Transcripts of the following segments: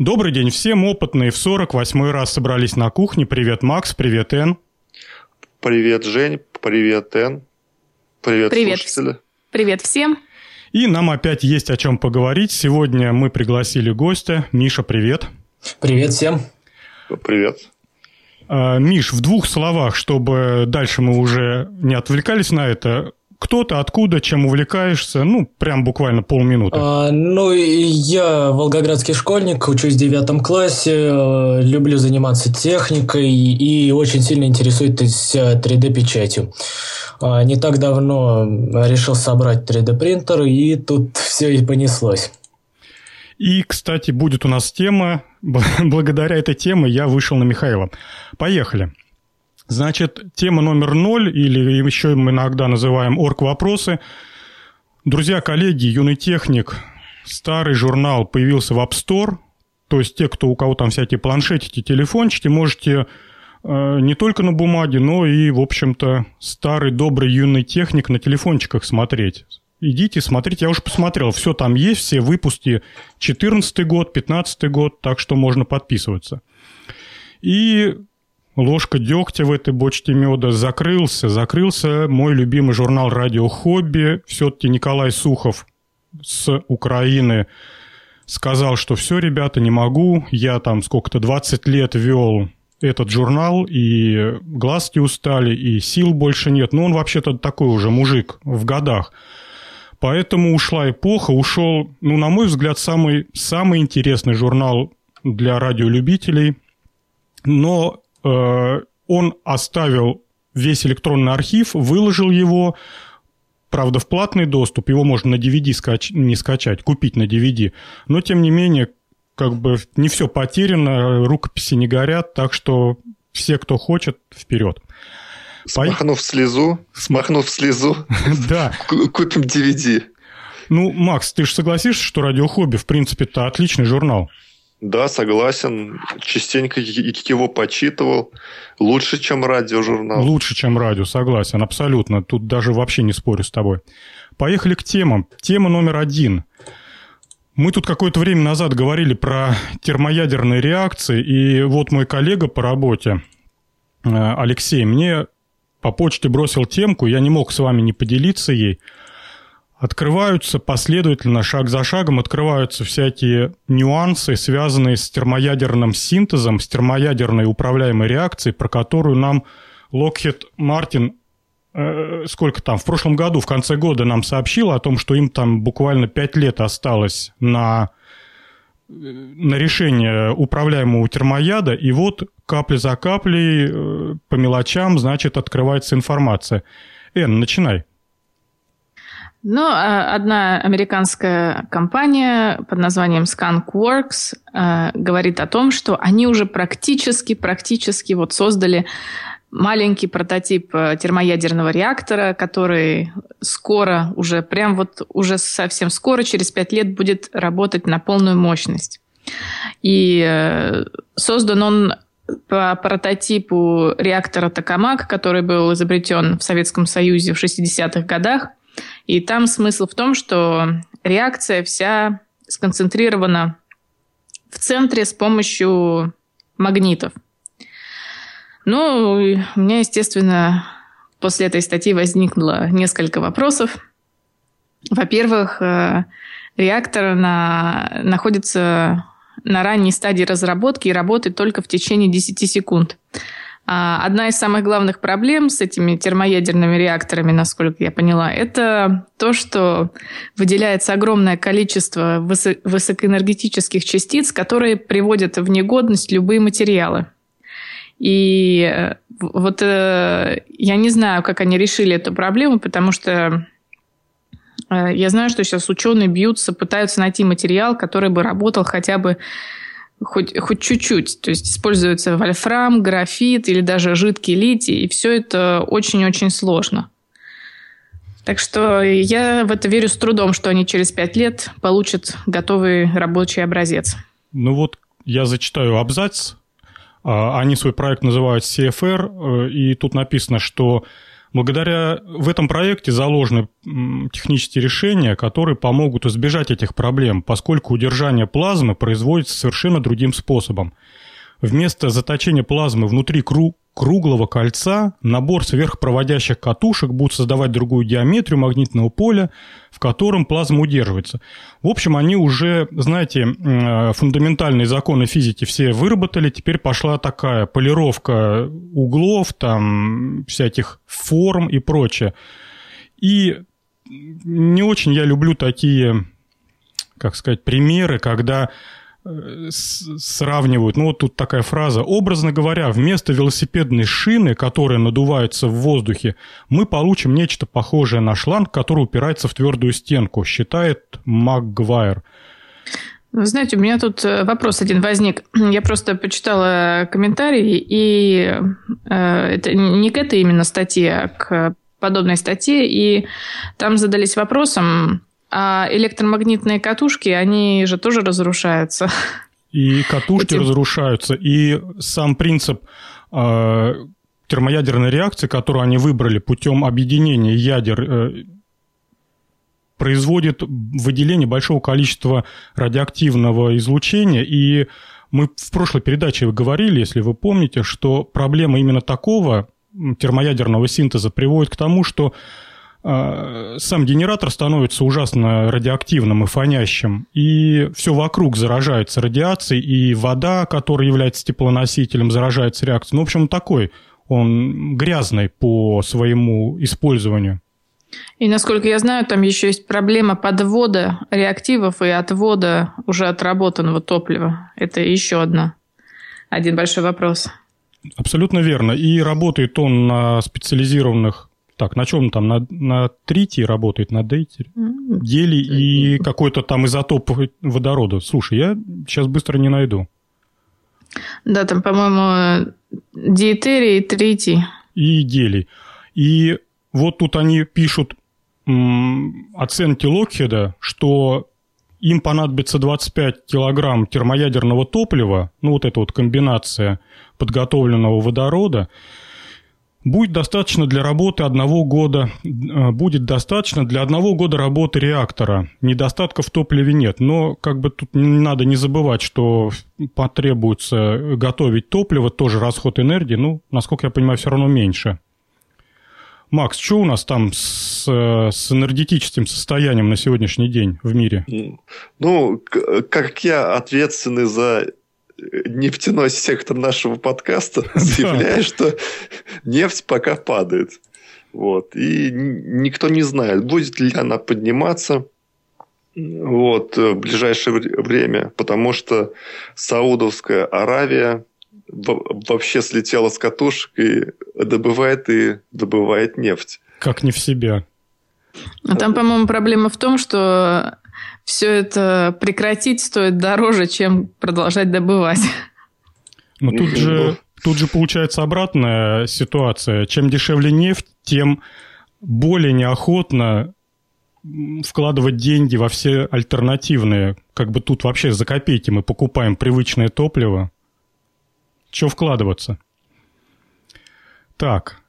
Добрый день всем, опытные в 48 раз собрались на кухне. Привет, Макс, привет, Эн. Привет, Жень, привет, Эн. Привет, Привет. слушатели. Привет всем. И нам опять есть о чем поговорить. Сегодня мы пригласили гостя. Миша, привет. Привет всем. Привет. А, Миш, в двух словах, чтобы дальше мы уже не отвлекались на это. Кто ты, откуда, чем увлекаешься? Ну, прям буквально полминуты. А, ну, я волгоградский школьник, учусь в девятом классе, э, люблю заниматься техникой и очень сильно интересуюсь э, 3D-печатью. А, Не так давно решил собрать 3D-принтер, и тут все и понеслось. И, кстати, будет у нас тема. Благодаря этой теме я вышел на Михаила. Поехали. Значит, тема номер ноль, или еще мы иногда называем орг-вопросы. Друзья, коллеги, юный техник, старый журнал появился в App Store. То есть те, кто у кого там всякие планшетики, телефончики, можете э, не только на бумаге, но и, в общем-то, старый добрый юный техник на телефончиках смотреть. Идите, смотрите, я уже посмотрел, все там есть, все выпуски 14 год, 15 год, так что можно подписываться. И ложка дегтя в этой бочке меда закрылся, закрылся мой любимый журнал «Радио Хобби». Все-таки Николай Сухов с Украины сказал, что все, ребята, не могу, я там сколько-то 20 лет вел этот журнал, и глазки устали, и сил больше нет. Но он вообще-то такой уже мужик в годах. Поэтому ушла эпоха, ушел, ну, на мой взгляд, самый, самый интересный журнал для радиолюбителей. Но он оставил весь электронный архив, выложил его, правда, в платный доступ, его можно на DVD скач... не скачать, купить на DVD. Но, тем не менее, как бы не все потеряно, рукописи не горят, так что все, кто хочет, вперед. Смахнув слезу, смахнув слезу, Да. ку- купим DVD. Ну, Макс, ты же согласишься, что Радио Хобби, в принципе, это отличный журнал. Да, согласен. Частенько его почитывал. Лучше, чем радиожурнал. Лучше, чем радио, согласен, абсолютно. Тут даже вообще не спорю с тобой. Поехали к темам. Тема номер один. Мы тут какое-то время назад говорили про термоядерные реакции, и вот мой коллега по работе, э, Алексей, мне по почте бросил темку, я не мог с вами не поделиться ей. Открываются последовательно, шаг за шагом, открываются всякие нюансы, связанные с термоядерным синтезом, с термоядерной управляемой реакцией, про которую нам Lockheed Martin э, сколько там, в прошлом году, в конце года нам сообщил о том, что им там буквально 5 лет осталось на, э, на решение управляемого термояда, и вот капля за каплей, э, по мелочам, значит, открывается информация. Эн, начинай. Ну, а, одна американская компания под названием SkunkWorks э, говорит о том, что они уже практически, практически вот создали маленький прототип э, термоядерного реактора, который скоро, уже прям вот уже совсем скоро, через пять лет будет работать на полную мощность. И э, создан он по прототипу реактора Токамак, который был изобретен в Советском Союзе в 60-х годах. И там смысл в том, что реакция вся сконцентрирована в центре с помощью магнитов. Ну, у меня, естественно, после этой статьи возникло несколько вопросов. Во-первых, э, реактор на, находится на ранней стадии разработки и работает только в течение 10 секунд. А Одна из самых главных проблем с этими термоядерными реакторами, насколько я поняла, это то, что выделяется огромное количество высо- высокоэнергетических частиц, которые приводят в негодность любые материалы. И э, вот э, я не знаю, как они решили эту проблему, потому что э, я знаю, что сейчас ученые бьются, пытаются найти материал, который бы работал хотя бы хоть, хоть чуть-чуть. То есть используется вольфрам, графит или даже жидкий литий, и все это очень-очень сложно. Так что я в это верю с трудом, что они через пять лет получат готовый рабочий образец. Ну вот я зачитаю абзац. А, Они свой проект называют CFR, э, и тут написано, что Благодаря в этом проекте заложены технические решения, которые помогут избежать этих проблем, поскольку удержание плазмы производится совершенно другим способом. Вместо заточения плазмы внутри круг, круглого кольца набор сверхпроводящих катушек будет создавать другую геометрию магнитного поля, в котором плазма удерживается. В общем, они уже, знаете, фундаментальные законы физики все выработали, теперь пошла такая полировка углов, там, всяких форм и прочее. И не очень я люблю такие, как сказать, примеры, когда сравнивают, ну вот тут такая фраза, образно говоря, вместо велосипедной шины, которая надувается в воздухе, мы получим нечто похожее на шланг, который упирается в твердую стенку, считает МакГвайр. Вы знаете, у меня тут э, вопрос один возник. Я просто почитала комментарии, и э, это не к этой именно статье, а к подобной статье, и там задались вопросом, а электромагнитные катушки, они же тоже разрушаются. И катушки Эти... разрушаются, и сам принцип э, термоядерной реакции, которую они выбрали путем объединения ядер, э, производит выделение большого количества радиоактивного излучения, и мы в прошлой передаче говорили, если вы помните, что проблема именно такого термоядерного синтеза приводит к тому, что сам генератор становится ужасно радиоактивным и фонящим, и все вокруг заражается радиацией, и вода, которая является теплоносителем, заражается реакцией. Ну, в общем, такой он грязный по своему использованию. И, насколько я знаю, там еще есть проблема подвода реактивов и отвода уже отработанного топлива. Это еще одна, один большой вопрос. Абсолютно верно. И работает он на специализированных так, на чем там? На, на тритии работает, на дейтере? Гели и какой-то там изотоп водорода. Слушай, я сейчас быстро не найду. Да, там, по-моему, диэтерий, тритий. И гелий. И вот тут они пишут м, оценки Локхеда, что им понадобится 25 килограмм термоядерного топлива, ну вот эта вот комбинация подготовленного водорода, Будет достаточно для работы одного года, э, будет достаточно для одного года работы реактора. Недостатков в топливе нет, но как бы тут надо не забывать, что потребуется готовить топливо, тоже расход энергии, ну, насколько я понимаю, все равно меньше. Макс, что у нас там с, с энергетическим состоянием на сегодняшний день в мире? Ну, как я ответственный за нефтяной сектор нашего подкаста заявляет, что нефть пока падает. Вот. И никто не знает, будет ли она подниматься вот, в ближайшее время, потому что Саудовская Аравия вообще слетела с катушек и добывает и добывает нефть. Как не в себя. А там, по-моему, проблема в том, что все это прекратить стоит дороже, чем продолжать добывать. Но тут же, тут же получается обратная ситуация. Чем дешевле нефть, тем более неохотно вкладывать деньги во все альтернативные. Как бы тут вообще за копейки мы покупаем привычное топливо. Че вкладываться? Так,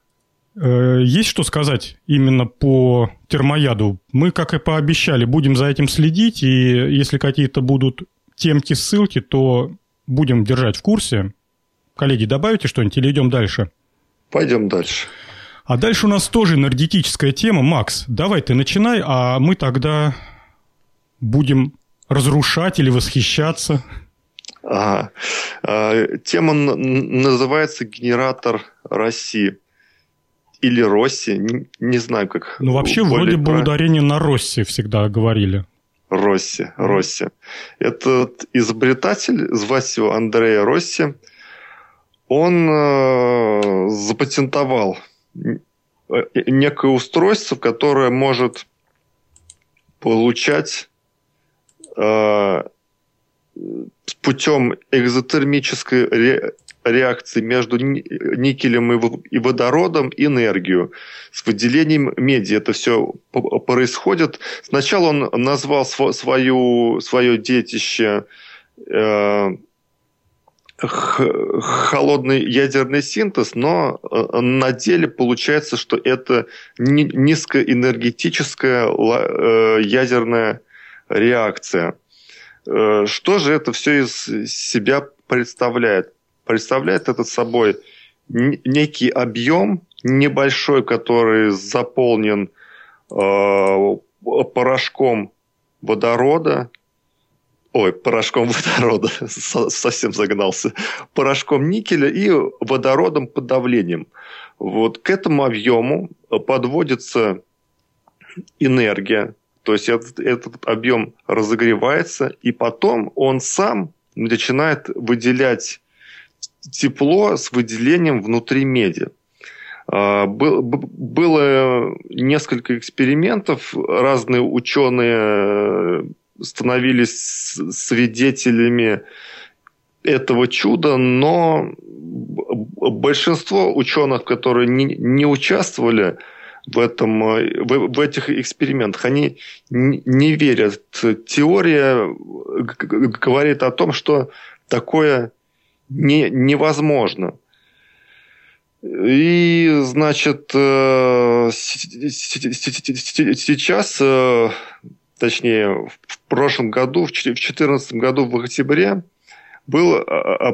есть что сказать именно по термояду? Мы, как и пообещали, будем за этим следить, и если какие-то будут темки, ссылки, то будем держать в курсе. Коллеги, добавите что-нибудь или идем дальше? Пойдем дальше. А дальше у нас тоже энергетическая тема. Макс, давай ты начинай, а мы тогда будем разрушать или восхищаться. Ага. А, тема называется «Генератор России» или Росси, не, не знаю, как. Ну, вообще, вроде бы ударение на Росси всегда говорили. Росси, Росси. Этот изобретатель, звать его Андрея Росси, он э, запатентовал некое устройство, которое может получать э, путем экзотермической реакции между никелем и водородом энергию с выделением меди. Это все происходит. Сначала он назвал свою, свое детище э, холодный ядерный синтез, но э, на деле получается, что это низкоэнергетическая э, ядерная реакция. Э, что же это все из себя представляет? Представляет это собой некий объем небольшой, который заполнен порошком водорода, ой, порошком водорода, совсем загнался, порошком никеля и водородом под давлением. Вот к этому объему подводится энергия, то есть этот, этот объем разогревается, и потом он сам начинает выделять тепло с выделением внутри меди. А, было несколько экспериментов, разные ученые становились свидетелями этого чуда, но большинство ученых, которые не, не участвовали в, этом, в, в этих экспериментах, они не верят. Теория говорит о том, что такое не, невозможно. И, значит, э, сейчас э, точнее, в прошлом году, в 2014 году в октябре, был а,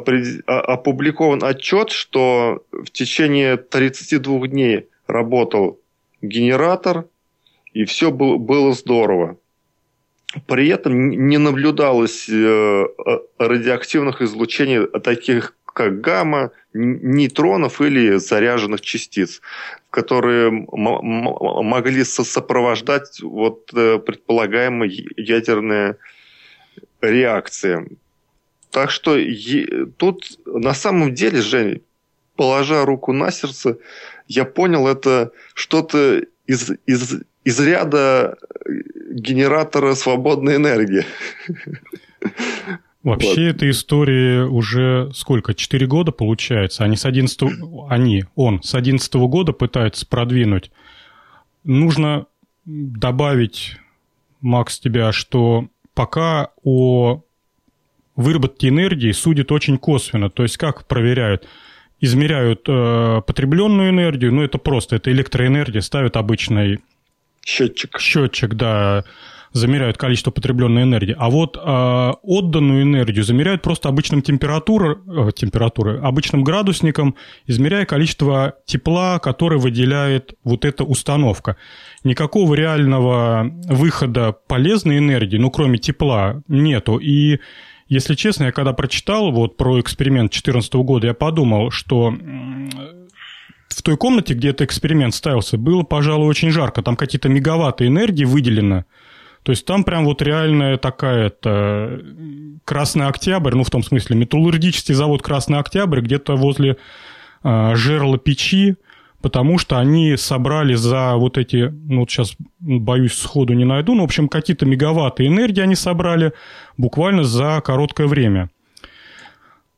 опубликован отчет, что в течение 32 дней работал генератор, и все было, было здорово. При этом не наблюдалось э, радиоактивных излучений таких как гамма, нейтронов или заряженных частиц, которые могли сопровождать вот э, предполагаемые ядерные реакции. Так что тут на самом деле, Жень, положа руку на сердце, я понял, это что-то из, из, из ряда генератора свободной энергии. Вообще вот. эта история уже сколько? Четыре года получается. Они с 11 они, он с 11 года пытается продвинуть. Нужно добавить, Макс, тебя, что пока о выработке энергии судят очень косвенно. То есть как проверяют? Измеряют э, потребленную энергию, ну это просто, это электроэнергия, ставят обычный счетчик. Счетчик, да замеряют количество потребленной энергии, а вот э, отданную энергию замеряют просто обычным температурой, э, температурой, обычным градусником, измеряя количество тепла, которое выделяет вот эта установка. Никакого реального выхода полезной энергии, ну, кроме тепла, нету. И если честно, я когда прочитал вот про эксперимент 2014 года, я подумал, что в той комнате, где этот эксперимент ставился, было, пожалуй, очень жарко. Там какие-то мегаватты энергии выделено. То есть там прям вот реальная такая это Красный Октябрь, ну в том смысле металлургический завод Красный Октябрь где-то возле э, жерла печи, потому что они собрали за вот эти, ну вот сейчас боюсь сходу не найду, но в общем какие-то мегаватты энергии они собрали буквально за короткое время.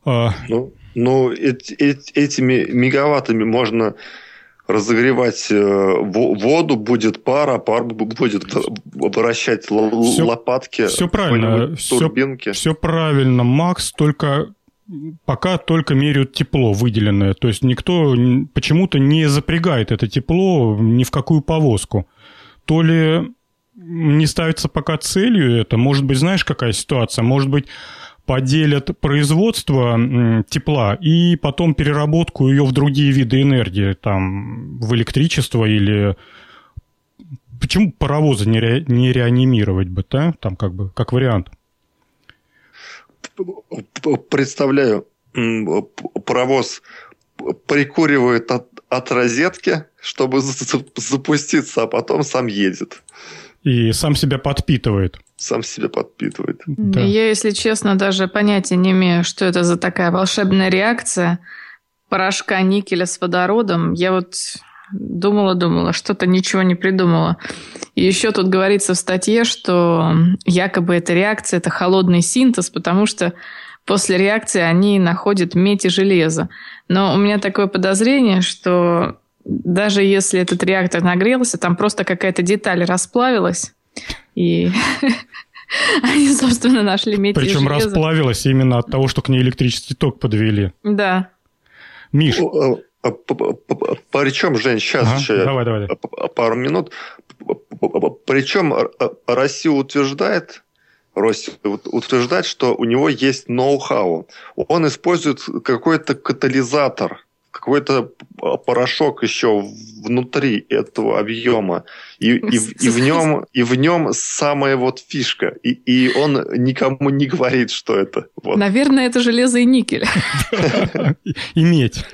Ну, ну эти, этими мегаваттами можно разогревать э, воду, будет пар, а пар будет вращать все, лопатки, все правильно, турбинки. Все, все правильно, Макс, только пока только меряют тепло выделенное. То есть никто почему-то не запрягает это тепло ни в какую повозку. То ли не ставится пока целью это, может быть, знаешь, какая ситуация? Может быть, поделят производство тепла и потом переработку ее в другие виды энергии, там, в электричество или... Почему паровозы не, ре... не реанимировать бы, да? Там как бы, как вариант. Представляю, паровоз прикуривает от, от розетки, чтобы запуститься, а потом сам едет. И сам себя подпитывает сам себя подпитывает. Да. Я, если честно, даже понятия не имею, что это за такая волшебная реакция порошка никеля с водородом. Я вот думала-думала, что-то ничего не придумала. И еще тут говорится в статье, что якобы эта реакция – это холодный синтез, потому что после реакции они находят медь и железо. Но у меня такое подозрение, что даже если этот реактор нагрелся, там просто какая-то деталь расплавилась, и Они, собственно, нашли медь Причем расплавилась именно от того, что к ней электрический ток подвели. Да. Миш. Причем, Жень, сейчас ага, еще давай, давай. пару минут. Причем Россия утверждает, Россия утверждает, что у него есть ноу-хау. Он использует какой-то катализатор – какой-то порошок еще внутри этого объема, и, и, и, в нем, и в нем самая вот фишка, и, и он никому не говорит, что это. Вот. Наверное, это железо и никель. И медь.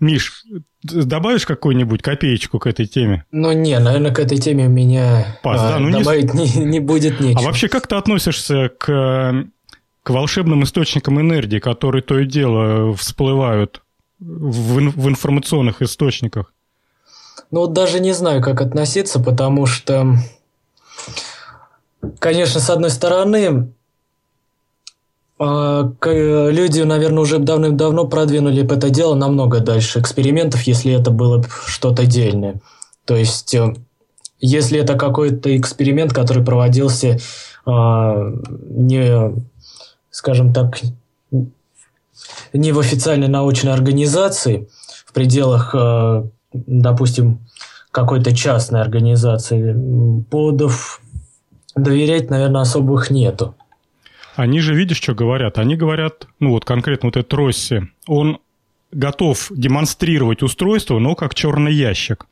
Миш, добавишь какую-нибудь копеечку к этой теме? Ну, не, наверное, к этой теме у меня Пас, а, да, ну, добавить не... Не, не будет нечего. А вообще, как ты относишься к, к волшебным источникам энергии, которые то и дело всплывают в, в информационных источниках? Ну, вот даже не знаю, как относиться, потому что, конечно, с одной стороны, а, люди, наверное, уже давным-давно продвинули это дело намного дальше экспериментов, если это было что-то дельное. То есть, э, если это какой-то эксперимент, который проводился а, не, скажем так, не в официальной научной организации, в пределах, э, допустим, какой-то частной организации, поводов доверять, наверное, особых нету. Они же, видишь, что говорят? Они говорят, ну вот конкретно вот этот Росси, он готов демонстрировать устройство, но как черный ящик.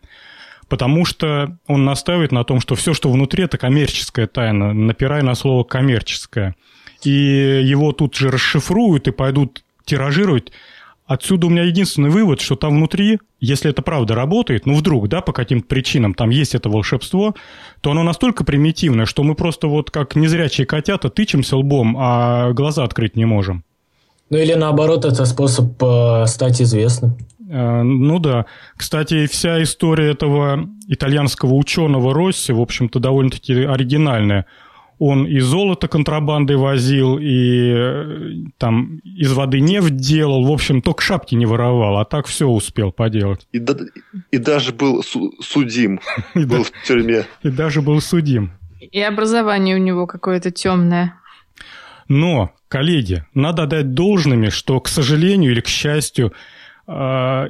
Потому что он настаивает на том, что все, что внутри, это коммерческая тайна, напирая на слово коммерческое. И его тут же расшифруют и пойдут тиражировать. Отсюда у меня единственный вывод, что там внутри, если это правда работает, ну вдруг, да, по каким-то причинам там есть это волшебство, то оно настолько примитивное, что мы просто вот как незрячие котята тычемся лбом, а глаза открыть не можем. Ну или наоборот, это способ э, стать известным. Э, ну да. Кстати, вся история этого итальянского ученого Росси, в общем-то, довольно-таки оригинальная он и золото контрабандой возил, и э, там из воды нефть делал. В общем, только шапки не воровал, а так все успел поделать. И, да, и даже был су- судим, был в тюрьме. И даже был судим. И образование у него какое-то темное. Но, коллеги, надо дать должными, что, к сожалению или к счастью, а,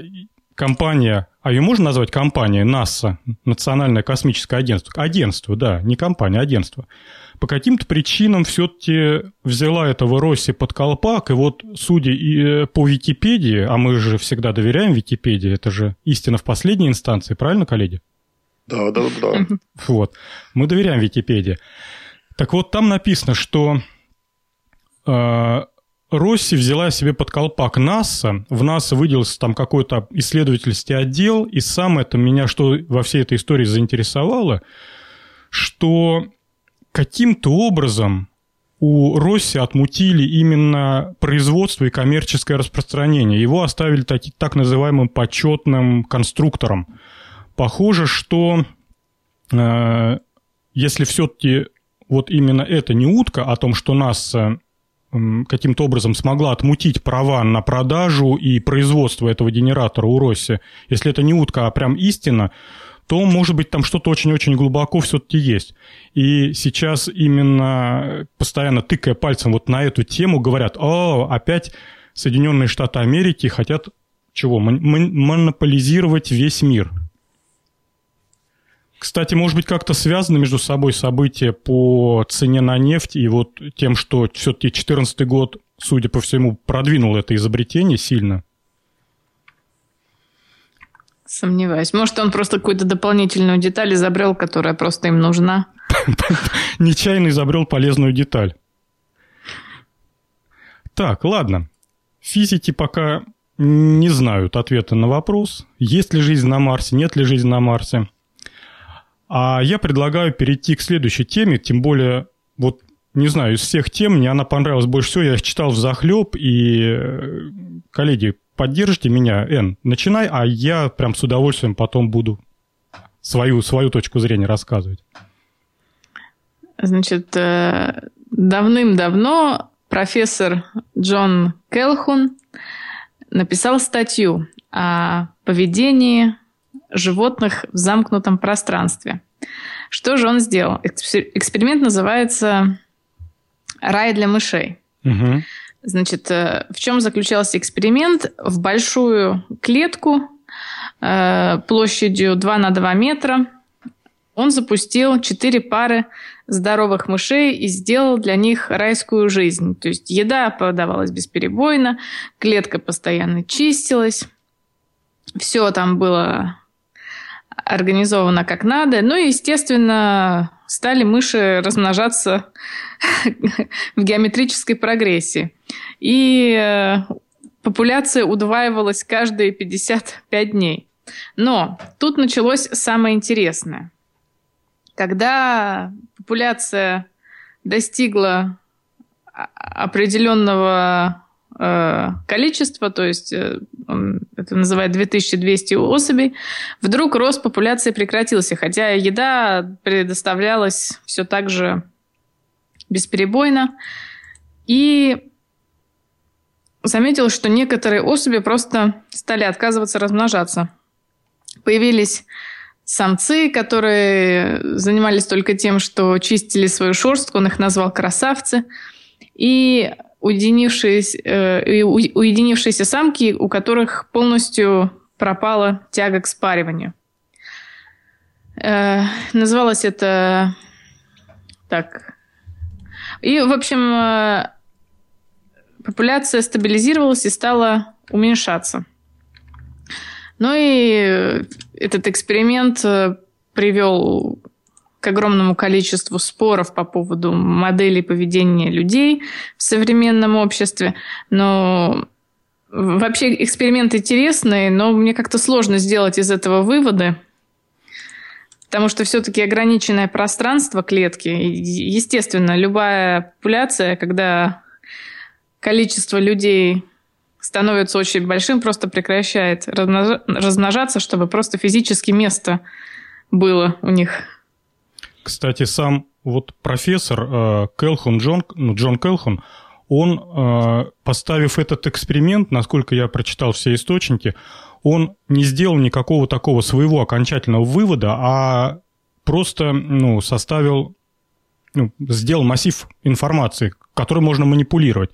компания, а ее можно назвать компанией НАСА, Национальное космическое агентство? Агентство, да, не компания, а агентство – по каким-то причинам все-таки взяла этого Росси под колпак, и вот, судя и э, по Википедии, а мы же всегда доверяем Википедии, это же истина в последней инстанции, правильно, коллеги? Да, да, да. Вот. Мы доверяем Википедии. Так вот, там написано, что э, Росси взяла себе под колпак НАСА. В НАСА выделился там какой-то исследовательский отдел. И самое это меня, что во всей этой истории заинтересовало, что каким-то образом у Росси отмутили именно производство и коммерческое распространение. Его оставили таки, так называемым почетным конструктором. Похоже, что э, если все-таки вот именно это не утка о том, что нас э, каким-то образом смогла отмутить права на продажу и производство этого генератора у Росси, если это не утка, а прям истина, то, может быть, там что-то очень-очень глубоко все-таки есть. И сейчас именно постоянно тыкая пальцем вот на эту тему, говорят, о, опять Соединенные Штаты Америки хотят чего? Монополизировать весь мир. Кстати, может быть, как-то связаны между собой события по цене на нефть и вот тем, что все-таки 2014 год, судя по всему, продвинул это изобретение сильно? Сомневаюсь. Может, он просто какую-то дополнительную деталь изобрел, которая просто им нужна. Нечаянно изобрел полезную деталь. Так, ладно. Физики пока не знают ответа на вопрос, есть ли жизнь на Марсе, нет ли жизни на Марсе. А я предлагаю перейти к следующей теме, тем более, вот, не знаю, из всех тем мне она понравилась больше всего. Я читал в захлеб, и, э, коллеги, поддержите меня, Эн, начинай, а я прям с удовольствием потом буду свою, свою точку зрения рассказывать. Значит, э, давным-давно профессор Джон Келхун написал статью о поведении животных в замкнутом пространстве. Что же он сделал? Эксперимент называется рай для мышей. Угу. Значит, э, в чем заключался эксперимент? В большую клетку э, площадью 2 на 2 метра он запустил 4 пары здоровых мышей и сделал для них райскую жизнь. То есть еда подавалась бесперебойно, клетка постоянно чистилась, все там было организовано как надо. Ну и, естественно, стали мыши размножаться в геометрической прогрессии. И э, популяция удваивалась каждые 55 дней. Но тут началось самое интересное. Когда популяция достигла определенного э, количества, то есть э, это называют 2200 особей, вдруг рост популяции прекратился, хотя еда предоставлялась все так же бесперебойно. И заметил, что некоторые особи просто стали отказываться размножаться. Появились самцы, которые занимались только тем, что чистили свою шерстку, он их назвал красавцы, и уединившиеся, э, уединившиеся самки, у которых полностью пропала тяга к спариванию. Э, называлось это так. И, в общем, э, популяция стабилизировалась и стала уменьшаться. Ну и этот эксперимент э, привел к огромному количеству споров по поводу моделей поведения людей в современном обществе. Но вообще эксперимент интересный, но мне как-то сложно сделать из этого выводы, потому что все-таки ограниченное пространство клетки. Естественно, любая популяция, когда количество людей становится очень большим, просто прекращает размножаться, чтобы просто физически место было у них. Кстати, сам вот профессор э, Келхун Джон, ну, Джон Келхун, он, э, поставив этот эксперимент, насколько я прочитал все источники, он не сделал никакого такого своего окончательного вывода, а просто ну, составил, ну, сделал массив информации, которой можно манипулировать.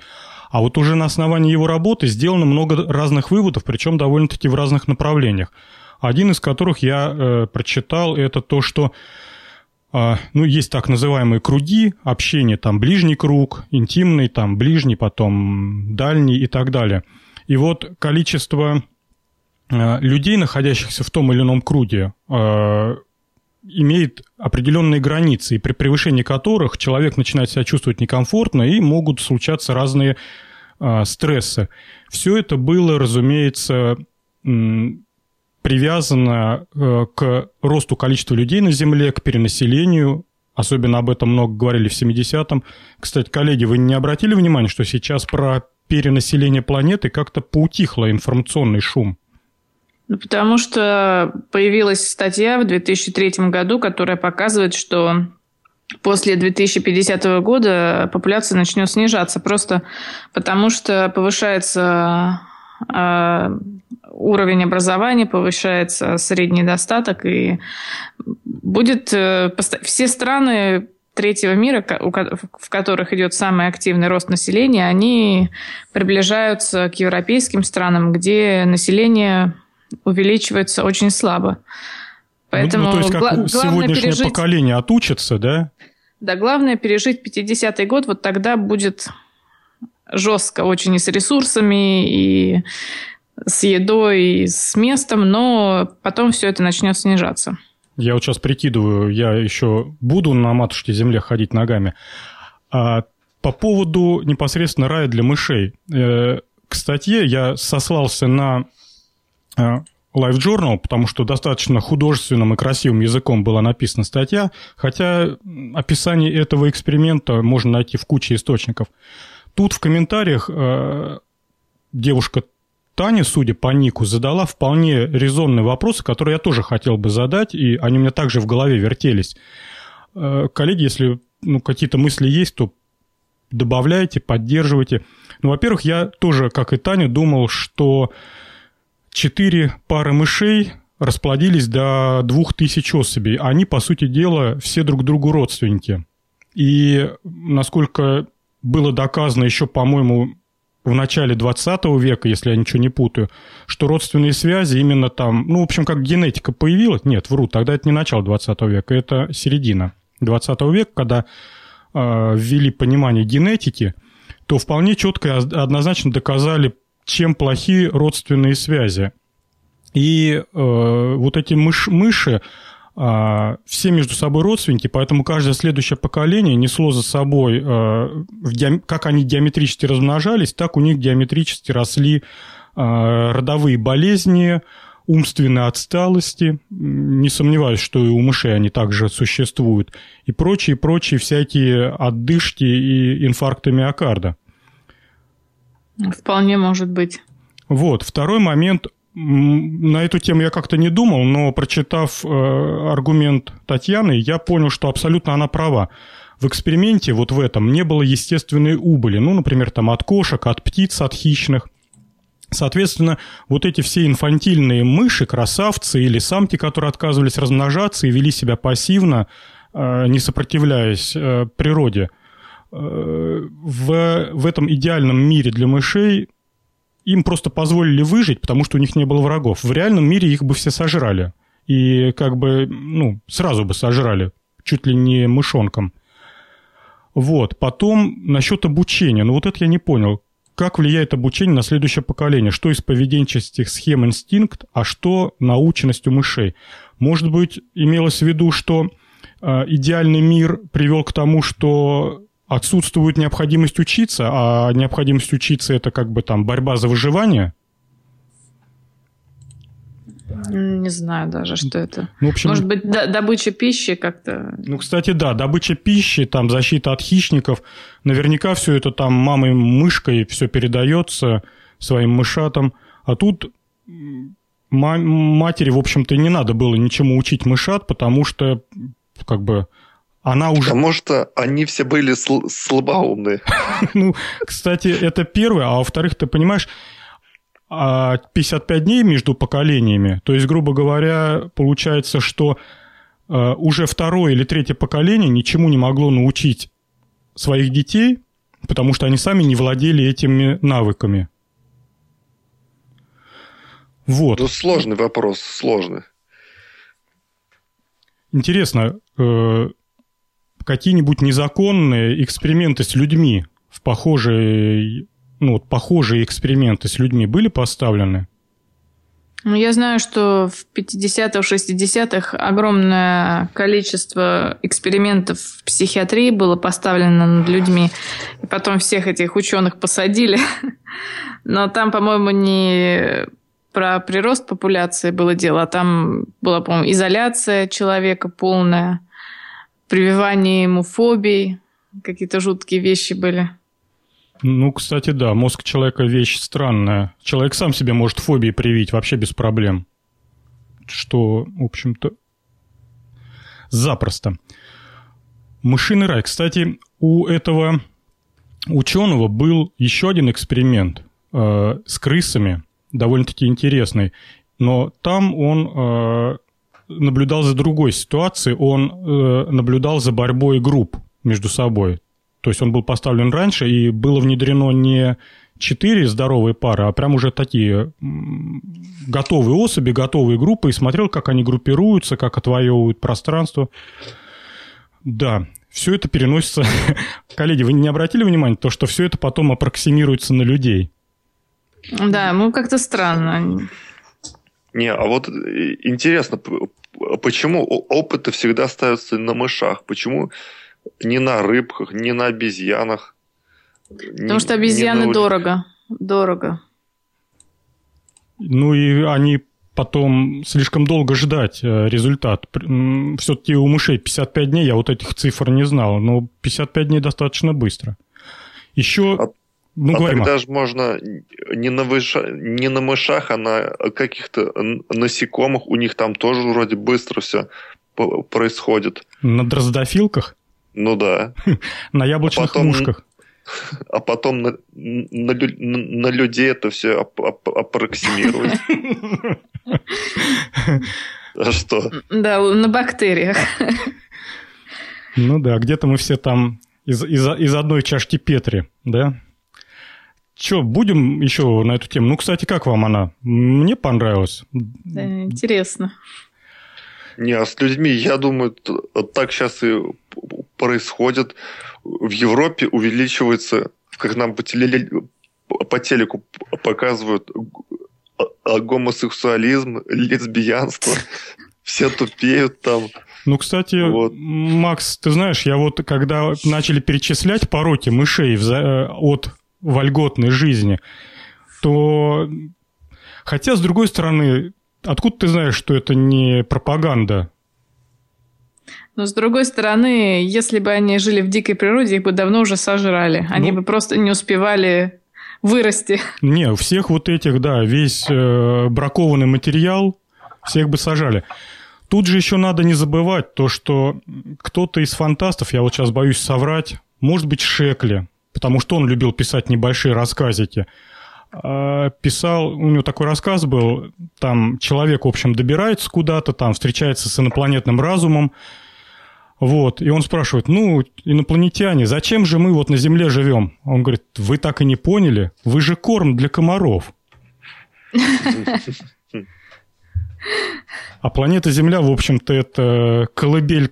А вот уже на основании его работы сделано много разных выводов, причем довольно-таки в разных направлениях. Один из которых я э, прочитал, это то, что ну, есть так называемые круги общения, там ближний круг, интимный, там ближний, потом дальний и так далее. И вот количество э, людей, находящихся в том или ином круге, э, имеет определенные границы, и при превышении которых человек начинает себя чувствовать некомфортно, и могут случаться разные стрессы. Все это было, разумеется, привязано э, к росту количества людей на Земле, к перенаселению. Особенно об этом много говорили в 70-м. Кстати, коллеги, вы не обратили внимания, что сейчас про перенаселение планеты как-то поутихло информационный шум? Ну, потому что появилась статья в 2003 году, которая показывает, что после 2050 года популяция начнет снижаться, просто потому что повышается уровень образования, повышается средний достаток, и будет э, все страны третьего мира, в которых идет самый активный рост населения, они приближаются к европейским странам, где население увеличивается очень слабо. Поэтому ну, ну, то есть, как сегодняшнее пережить... поколение отучится, да? Да, главное пережить 50-й год, вот тогда будет жестко очень и с ресурсами, и с едой, и с местом, но потом все это начнет снижаться. Я вот сейчас прикидываю, я еще буду на матушке земле ходить ногами. А по поводу непосредственно рая для мышей. Э, к статье я сослался на Life Journal, потому что достаточно художественным и красивым языком была написана статья, хотя описание этого эксперимента можно найти в куче источников. Тут в комментариях э, девушка Таня, судя по нику, задала вполне резонные вопросы, которые я тоже хотел бы задать, и они у меня также в голове вертелись. Э, коллеги, если ну, какие-то мысли есть, то добавляйте, поддерживайте. Ну, во-первых, я тоже, как и Таня, думал, что четыре пары мышей расплодились до двух тысяч особей. Они, по сути дела, все друг другу родственники. И, насколько было доказано еще, по-моему, в начале 20 века, если я ничего не путаю, что родственные связи именно там, ну, в общем, как генетика появилась, нет, вру, тогда это не начало 20 века, это середина 20 века, когда э, ввели понимание генетики, то вполне четко и однозначно доказали, чем плохи родственные связи. И э, вот эти мыш, мыши, все между собой родственники, поэтому каждое следующее поколение несло за собой, диам... как они диаметрически размножались, так у них диаметрически росли э, родовые болезни, умственной отсталости, не сомневаюсь, что и у мышей они также существуют, и прочие-прочие всякие отдышки и инфаркты миокарда. Вполне может быть. Вот, второй момент, на эту тему я как-то не думал, но прочитав э, аргумент Татьяны, я понял, что абсолютно она права. В эксперименте вот в этом не было естественной убыли, ну, например, там от кошек, от птиц, от хищных. Соответственно, вот эти все инфантильные мыши, красавцы или самки, которые отказывались размножаться и вели себя пассивно, э, не сопротивляясь э, природе, э, в, в этом идеальном мире для мышей им просто позволили выжить, потому что у них не было врагов. В реальном мире их бы все сожрали. И как бы, ну, сразу бы сожрали, чуть ли не мышонком. Вот. Потом насчет обучения. Ну, вот это я не понял как влияет обучение на следующее поколение? Что из поведенческих схем инстинкт, а что наученность у мышей? Может быть, имелось в виду, что э, идеальный мир привел к тому, что отсутствует необходимость учиться, а необходимость учиться это как бы там борьба за выживание? Не знаю даже, что это. Ну, в общем, Может быть, добыча пищи как-то... Ну, кстати, да, добыча пищи, там, защита от хищников. Наверняка все это там мамой мышкой все передается своим мышатам. А тут матери, в общем-то, не надо было ничему учить мышат, потому что, как бы, она уже... Потому что они все были сл- слабоумные. Ну, кстати, это первое. А во-вторых, ты понимаешь, 55 а дней между поколениями. То есть, грубо говоря, получается, что э, уже второе или третье поколение ничему не могло научить своих детей, потому что они сами не владели этими навыками. Вот. Ну, сложный вопрос, сложный. Интересно, э, какие-нибудь незаконные эксперименты с людьми в похожей ну, вот похожие эксперименты с людьми были поставлены? Ну, я знаю, что в 50-х, 60-х огромное количество экспериментов в психиатрии было поставлено над людьми. И потом всех этих ученых посадили. Но там, по-моему, не про прирост популяции было дело, а там была, по-моему, изоляция человека полная, прививание ему фобий, какие-то жуткие вещи были. Ну, кстати, да, мозг человека вещь странная. Человек сам себе может фобии привить вообще без проблем. Что, в общем-то, запросто. Мышиный рай. Кстати, у этого ученого был еще один эксперимент э, с крысами, довольно-таки интересный. Но там он э, наблюдал за другой ситуацией. Он э, наблюдал за борьбой групп между собой. То есть он был поставлен раньше, и было внедрено не четыре здоровые пары, а прям уже такие готовые особи, готовые группы, и смотрел, как они группируются, как отвоевывают пространство. Да, все это переносится... Коллеги, вы не обратили внимания, то, что все это потом аппроксимируется на людей? Да, ну как-то странно. Не, а вот э, интересно, почему опыты всегда ставятся на мышах? Почему ни на рыбках, ни на обезьянах. Потому ни, что обезьяны на... дорого. Дорого. Ну и они потом слишком долго ждать э, результат. Все-таки у мышей 55 дней, я вот этих цифр не знал, но 55 дней достаточно быстро. Еще... А, ну, а тогда же можно не на, выша... не на мышах, а на каких-то насекомых, у них там тоже вроде быстро все происходит. На дроздофилках? Ну да. На яблочных а потом, мушках. А потом на, на, на людей это все ап. А что? Да, на бактериях. Ну да, где-то мы все там из, из, из одной чашки Петри, да? Че, будем еще на эту тему? Ну, кстати, как вам она? Мне понравилось. Да, интересно. Не, а с людьми, я думаю, так сейчас и происходит. В Европе увеличивается, как нам по, теле, по телеку показывают, гомосексуализм, лесбиянство. Все тупеют там. Ну, кстати, вот. Макс, ты знаешь, я вот когда начали перечислять пороки мышей э, от вольготной жизни, то... Хотя, с другой стороны, откуда ты знаешь, что это не пропаганда? Но с другой стороны, если бы они жили в дикой природе, их бы давно уже сожрали. Они ну, бы просто не успевали вырасти. Не, у всех вот этих, да, весь э, бракованный материал, всех бы сажали. Тут же еще надо не забывать то, что кто-то из фантастов, я вот сейчас боюсь соврать, может быть, Шекли, потому что он любил писать небольшие рассказики. А, писал, у него такой рассказ был, там человек, в общем, добирается куда-то, там встречается с инопланетным разумом, вот, и он спрашивает, ну, инопланетяне, зачем же мы вот на Земле живем? Он говорит, вы так и не поняли, вы же корм для комаров. А планета Земля, в общем-то, это колыбель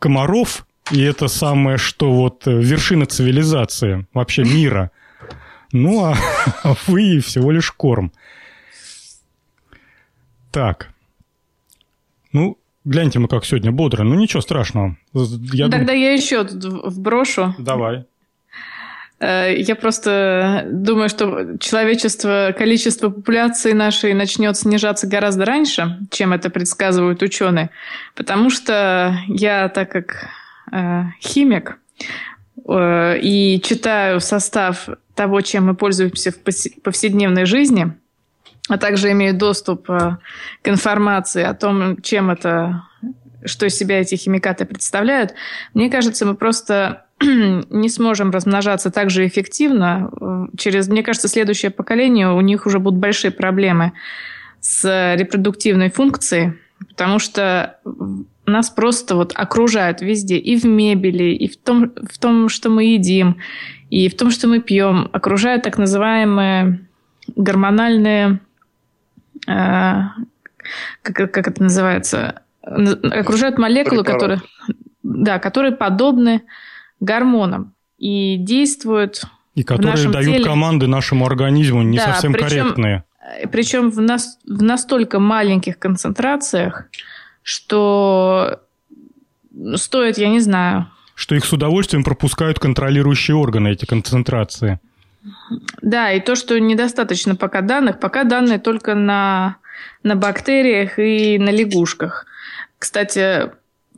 комаров, и это самое, что вот вершина цивилизации, вообще мира. Ну, а, а вы всего лишь корм. Так. Ну, гляньте мы как сегодня бодро. Ну, ничего страшного. Я Тогда дум... я еще вброшу. Давай. Э, я просто думаю, что человечество, количество популяции нашей начнет снижаться гораздо раньше, чем это предсказывают ученые. Потому что я, так как э, химик, э, и читаю состав того, чем мы пользуемся в повседневной жизни, а также имею доступ э, к информации о том, чем это, что из себя эти химикаты представляют, мне кажется, мы просто не сможем размножаться так же эффективно, через, мне кажется, следующее поколение, у них уже будут большие проблемы с репродуктивной функцией, потому что нас просто вот окружают везде, и в мебели, и в том, в том, что мы едим, и в том, что мы пьем, окружают так называемые гормональные, э, как, как это называется, окружают молекулы, Препарат. которые, да, которые подобны гормонам и действуют и которые дают теле. команды нашему организму не да, совсем причем, корректные. Причем в, нас, в настолько маленьких концентрациях, что стоит, я не знаю... Что их с удовольствием пропускают контролирующие органы, эти концентрации. Да, и то, что недостаточно пока данных, пока данные только на, на бактериях и на лягушках. Кстати,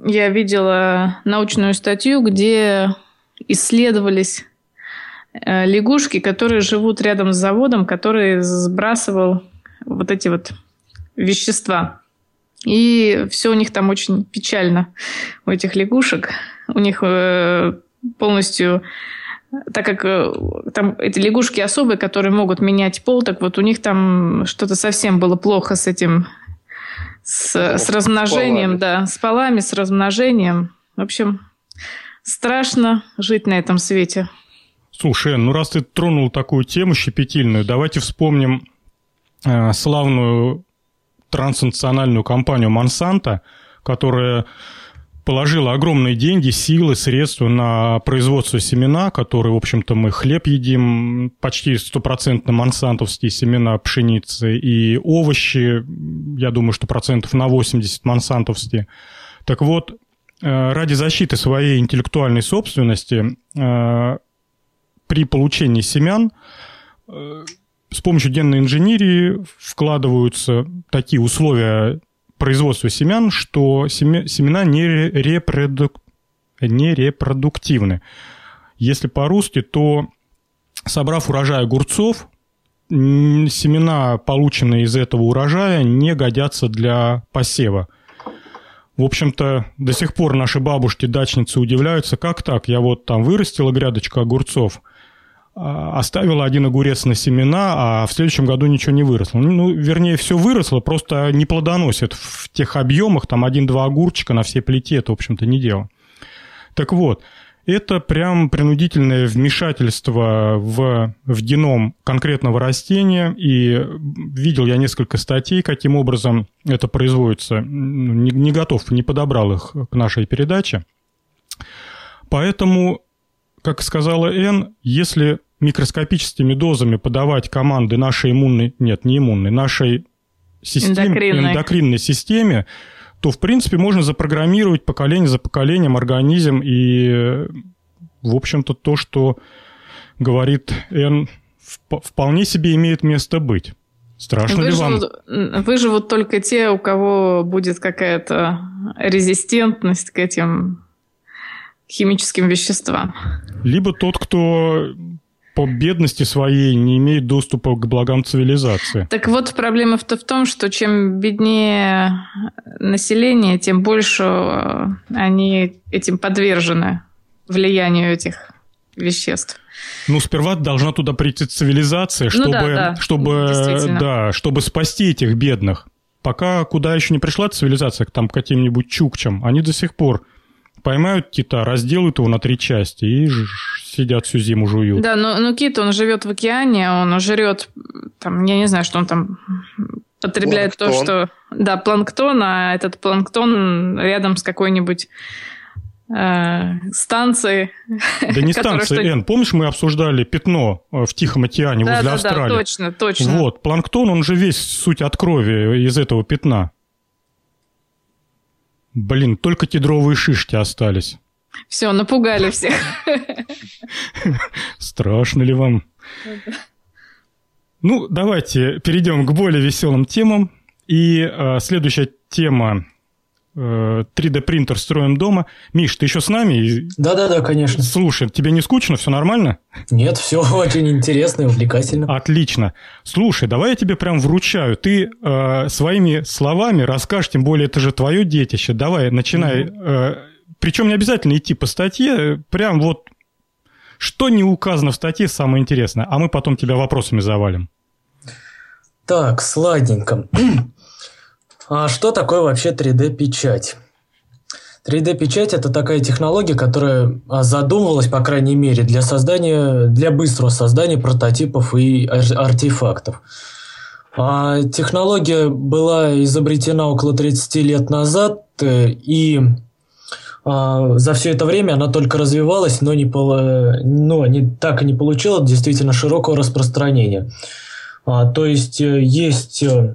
я видела научную статью, где исследовались э, лягушки, которые живут рядом с заводом, который сбрасывал вот эти вот вещества. И все у них там очень печально, у этих лягушек. У них э, полностью так как э, там эти лягушки особые, которые могут менять пол, так вот у них там что-то совсем было плохо с этим с, с размножением, с да, с полами, с размножением. В общем, страшно жить на этом свете. Слушай, ну раз ты тронул такую тему щепетильную, давайте вспомним э, славную транснациональную компанию Monsanto, которая положила огромные деньги, силы, средства на производство семена, которые, в общем-то, мы хлеб едим, почти стопроцентно монсантовские семена пшеницы и овощи, я думаю, что процентов на 80 монсантовские. Так вот, э, ради защиты своей интеллектуальной собственности э, при получении семян э, с помощью генной инженерии вкладываются такие условия производства семян, что семена не, репродук... не репродуктивны. Если по-русски, то собрав урожай огурцов, семена, полученные из этого урожая, не годятся для посева. В общем-то, до сих пор наши бабушки-дачницы удивляются, как так? Я вот там вырастила грядочку огурцов – оставила один огурец на семена, а в следующем году ничего не выросло. Ну, вернее, все выросло, просто не плодоносит в тех объемах, там один-два огурчика на всей плите, это, в общем-то, не дело. Так вот, это прям принудительное вмешательство в, в геном конкретного растения, и видел я несколько статей, каким образом это производится. Не, не готов, не подобрал их к нашей передаче. Поэтому, как сказала Н, если микроскопическими дозами подавать команды нашей иммунной, нет, не иммунной, нашей системе, эндокринной. эндокринной системе, то, в принципе, можно запрограммировать поколение за поколением организм, и, в общем-то, то, что говорит Н, вполне себе имеет место быть. Страшно выживут, ли вам? Выживут только те, у кого будет какая-то резистентность к этим химическим веществам. Либо тот, кто по бедности своей не имеет доступа к благам цивилизации. Так вот, проблема в, том, что чем беднее население, тем больше э, они этим подвержены влиянию этих веществ. Ну, сперва должна туда прийти цивилизация, чтобы, ну, да, да, чтобы, да, чтобы спасти этих бедных. Пока куда еще не пришла цивилизация, к там каким-нибудь чукчам, они до сих пор поймают кита, разделают его на три части и сидят всю зиму жуют. Да, но, но кит, он живет в океане, он жрет, там, я не знаю, что он там потребляет планктон. то, что... Да, планктон, а этот планктон рядом с какой-нибудь э, станцией. Да не станция, Н. Помнишь, мы обсуждали пятно э, в Тихом океане да, возле да, Австралии? Да, точно, точно. Вот, планктон, он же весь суть от крови из этого пятна. Блин, только кедровые шишки остались. Все, напугали всех. Страшно ли вам? Ну, давайте перейдем к более веселым темам. И э, следующая тема 3D-принтер э, строим дома. Миш, ты еще с нами? Да-да-да, конечно. Слушай, тебе не скучно, все нормально? Нет, все очень интересно и увлекательно. Отлично. Слушай, давай я тебе прям вручаю. Ты э, своими словами расскажешь, тем более это же твое детище. Давай, начинай. Mm-hmm. Э, причем не обязательно идти по статье, прям вот что не указано в статье самое интересное, а мы потом тебя вопросами завалим. Так, сладенько. А что такое вообще 3D-печать? 3D-печать – это такая технология, которая а, задумывалась, по крайней мере, для создания, для быстрого создания прототипов и артефактов. А технология была изобретена около 30 лет назад, э, и а, за все это время она только развивалась, но, не, но не, так и не получила действительно широкого распространения. А, то есть э, есть э,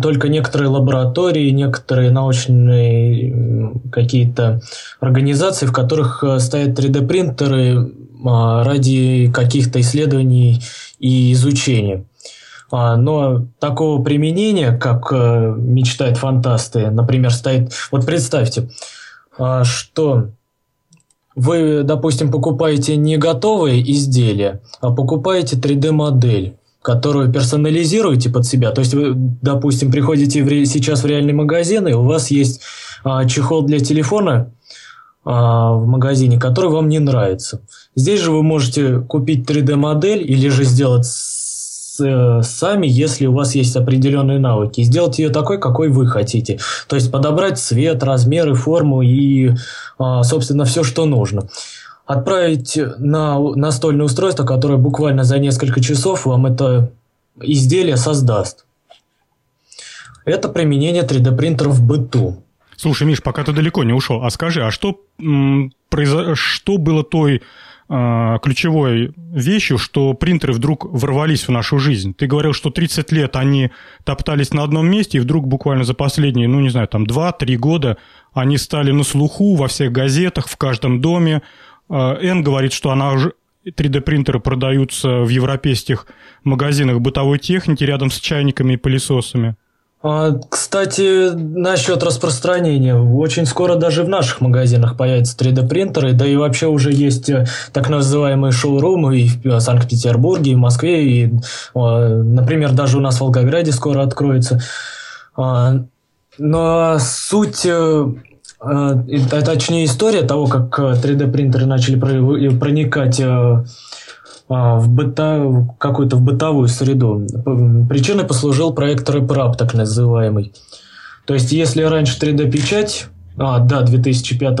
только некоторые лаборатории, некоторые научные какие-то организации, в которых э, стоят 3D-принтеры а, ради каких-то исследований и изучения. А, но такого применения, как э, мечтают фантасты, например, стоит... Вот представьте, а, что вы, допустим, покупаете не готовые изделия, а покупаете 3D-модель которую персонализируете под себя. То есть вы, допустим, приходите в, сейчас в реальный магазин, и у вас есть а, чехол для телефона а, в магазине, который вам не нравится. Здесь же вы можете купить 3D-модель или же сделать с, э, сами, если у вас есть определенные навыки, сделать ее такой, какой вы хотите. То есть подобрать цвет, размеры, форму и, а, собственно, все, что нужно отправить на настольное устройство, которое буквально за несколько часов вам это изделие создаст. Это применение 3D принтеров в быту. Слушай, Миш, пока ты далеко не ушел, а скажи, а что, м, произо... что было той э, ключевой вещью, что принтеры вдруг ворвались в нашу жизнь? Ты говорил, что 30 лет они топтались на одном месте, и вдруг буквально за последние, ну не знаю, там 2-3 года они стали на слуху во всех газетах, в каждом доме, Н говорит, что она уже 3D-принтеры продаются в европейских магазинах бытовой техники рядом с чайниками и пылесосами. А, кстати, насчет распространения. Очень скоро даже в наших магазинах появятся 3D-принтеры, да и вообще уже есть э, так называемые шоурумы и в Санкт-Петербурге, и в Москве, и, например, даже у нас в Волгограде скоро откроется. А, но суть э, точнее история того, как 3D э, принтеры начали проникать э, а, в быта, какую-то в бытовую среду. Причиной послужил проект RepRap, так называемый. То есть, если раньше 3D-печать, а, да, 2005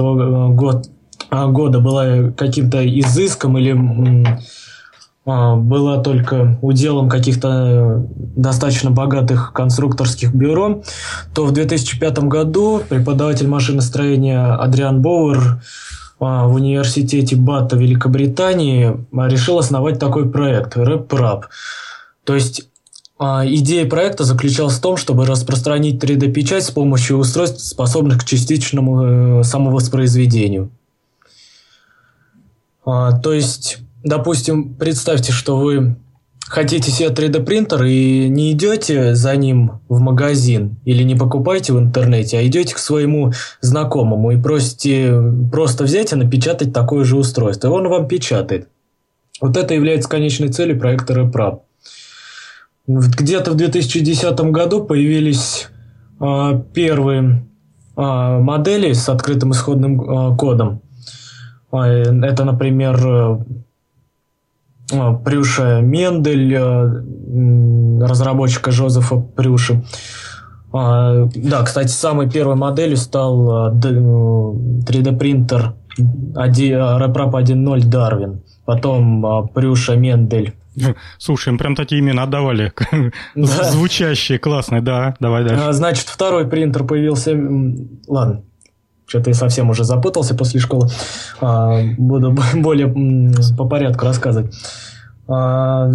год, года была каким-то изыском или а, была только уделом каких-то достаточно богатых конструкторских бюро, то в 2005 году преподаватель машиностроения Адриан Боуэр а, в университете Бата Великобритании решил основать такой проект RepRap. То есть идея проекта заключалась в том, чтобы распространить 3D-печать с помощью устройств, способных к частичному э, самовоспроизведению. То есть допустим, представьте, что вы хотите себе 3D принтер и не идете за ним в магазин или не покупаете в интернете, а идете к своему знакомому и просите просто взять и напечатать такое же устройство. И он вам печатает. Вот это является конечной целью проекта RepRap. Где-то в 2010 году появились э, первые э, модели с открытым исходным э, кодом. Это, например, а, Прюша Мендель, э, разработчика Жозефа Прюши. А, да, кстати, самой первой моделью стал 3D принтер RepRap 1.0 Дарвин. Потом Прюша Мендель. Слушай, им прям такие имена отдавали. Да. Звучащие, классные, да. Давай дальше. А, значит, второй принтер появился... Ладно, что-то я совсем уже запутался после школы. А, буду более по порядку рассказывать. А,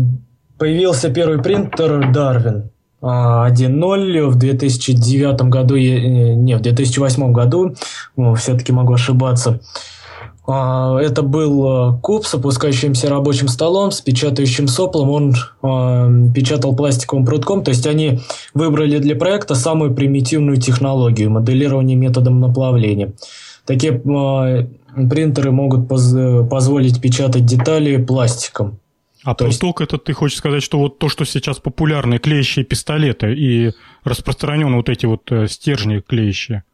появился первый принтер Darwin 1.0 в 2009 году, э, не, в 2008 году, все-таки могу ошибаться. А, это был э, куб с опускающимся рабочим столом, с печатающим соплом. Он э, печатал пластиковым прутком. То есть они выбрали для проекта самую примитивную технологию моделирования методом наплавления. Такие э, принтеры могут поз- позволить печатать детали пластиком. А то пруток есть... это ты хочешь сказать, что вот то, что сейчас популярные клеящие пистолеты и распространены вот эти вот стержни клеящие.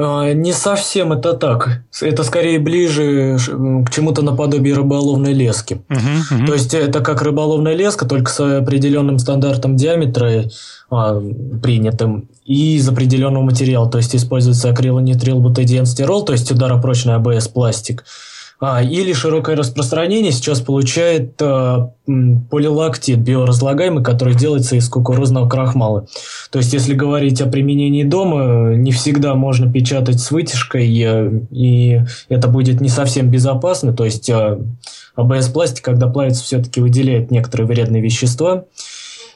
А, не совсем это так. Это скорее ближе к чему-то наподобие рыболовной лески. Uh-huh, uh-huh. То есть это как рыболовная леска, только с определенным стандартом диаметра а, принятым и из определенного материала. То есть используется акрилонитрил бутадиенстирол, то есть ударопрочный АБС пластик. А, или широкое распространение сейчас получает а, полилактид биоразлагаемый, который делается из кукурузного крахмала. То есть, если говорить о применении дома, не всегда можно печатать с вытяжкой, э, и это будет не совсем безопасно. То есть, а, АБС-пластик, когда плавится, все-таки выделяет некоторые вредные вещества.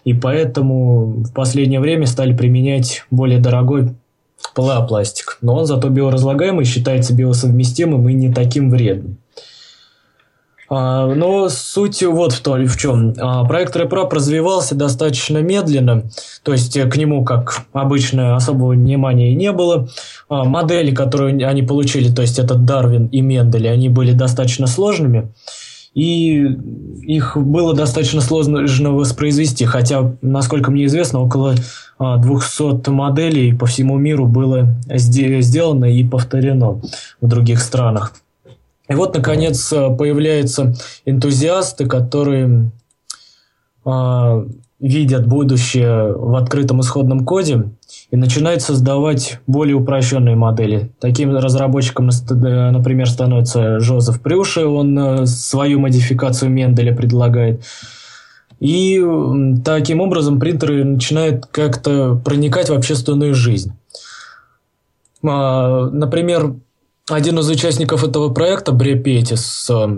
И поэтому в последнее время стали применять более дорогой пластик, но он зато биоразлагаемый, считается биосовместимым и не таким вредным. А, но суть вот в, том, в чем. А, проект RepRap развивался достаточно медленно, то есть к нему, как обычно, особого внимания не было. А, модели, которые они получили, то есть это Дарвин и Мендель, они были достаточно сложными и их было достаточно сложно воспроизвести, хотя, насколько мне известно, около 200 а, моделей по всему миру было сделано и повторено в других странах. И вот, наконец, появляются энтузиасты, которые а, видят будущее в открытом исходном коде и начинает создавать более упрощенные модели. Таким разработчиком, например, становится Жозеф Прюши, он э, свою модификацию Менделя предлагает. И таким образом принтеры начинают как-то проникать в общественную жизнь. А, например, один из участников этого проекта, Бре Петис, э,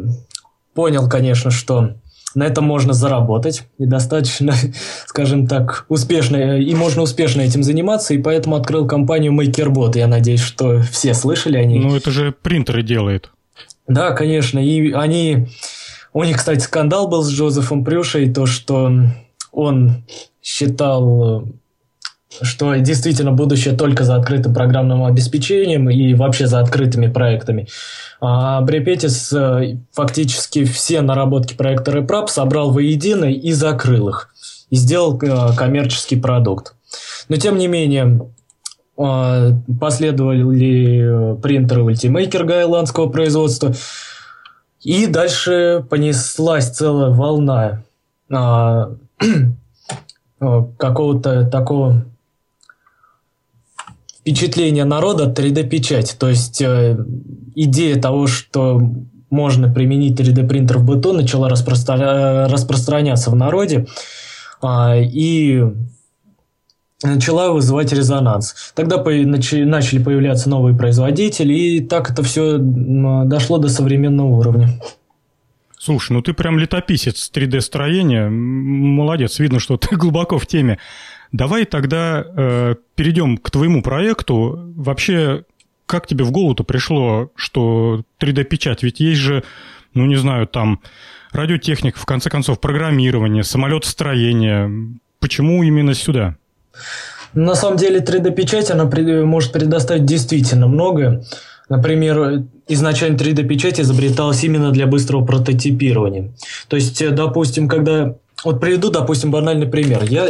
понял, конечно, что на этом можно заработать и достаточно, скажем так, успешно, и можно успешно этим заниматься, и поэтому открыл компанию MakerBot. Я надеюсь, что все слышали о ней. Ну, это же принтеры делает. Да, конечно, и они... У них, кстати, скандал был с Джозефом Прюшей, то, что он считал что действительно будущее только за открытым программным обеспечением и вообще за открытыми проектами. А Брепетис э, фактически все наработки проекта RepRap собрал воедино и закрыл их. И сделал э, коммерческий продукт. Но тем не менее, э, последовали принтеры Ultimaker гайландского производства. И дальше понеслась целая волна какого-то такого впечатление народа от 3D-печати. То есть э, идея того, что можно применить 3D-принтер в быту, начала распростра... распространяться в народе. А, и начала вызывать резонанс. Тогда начали появляться новые производители, и так это все дошло до современного уровня. Слушай, ну ты прям летописец 3D-строения. Молодец, видно, что ты глубоко в теме. Давай тогда э, перейдем к твоему проекту. Вообще, как тебе в голову-то пришло, что 3D-печать? Ведь есть же, ну не знаю, там радиотехника, в конце концов, программирование, самолетостроение. Почему именно сюда? На самом деле 3D-печать, она может предоставить действительно многое. Например, изначально 3D-печать изобреталась именно для быстрого прототипирования. То есть, э, допустим, когда... Вот приведу, допустим, банальный пример. Я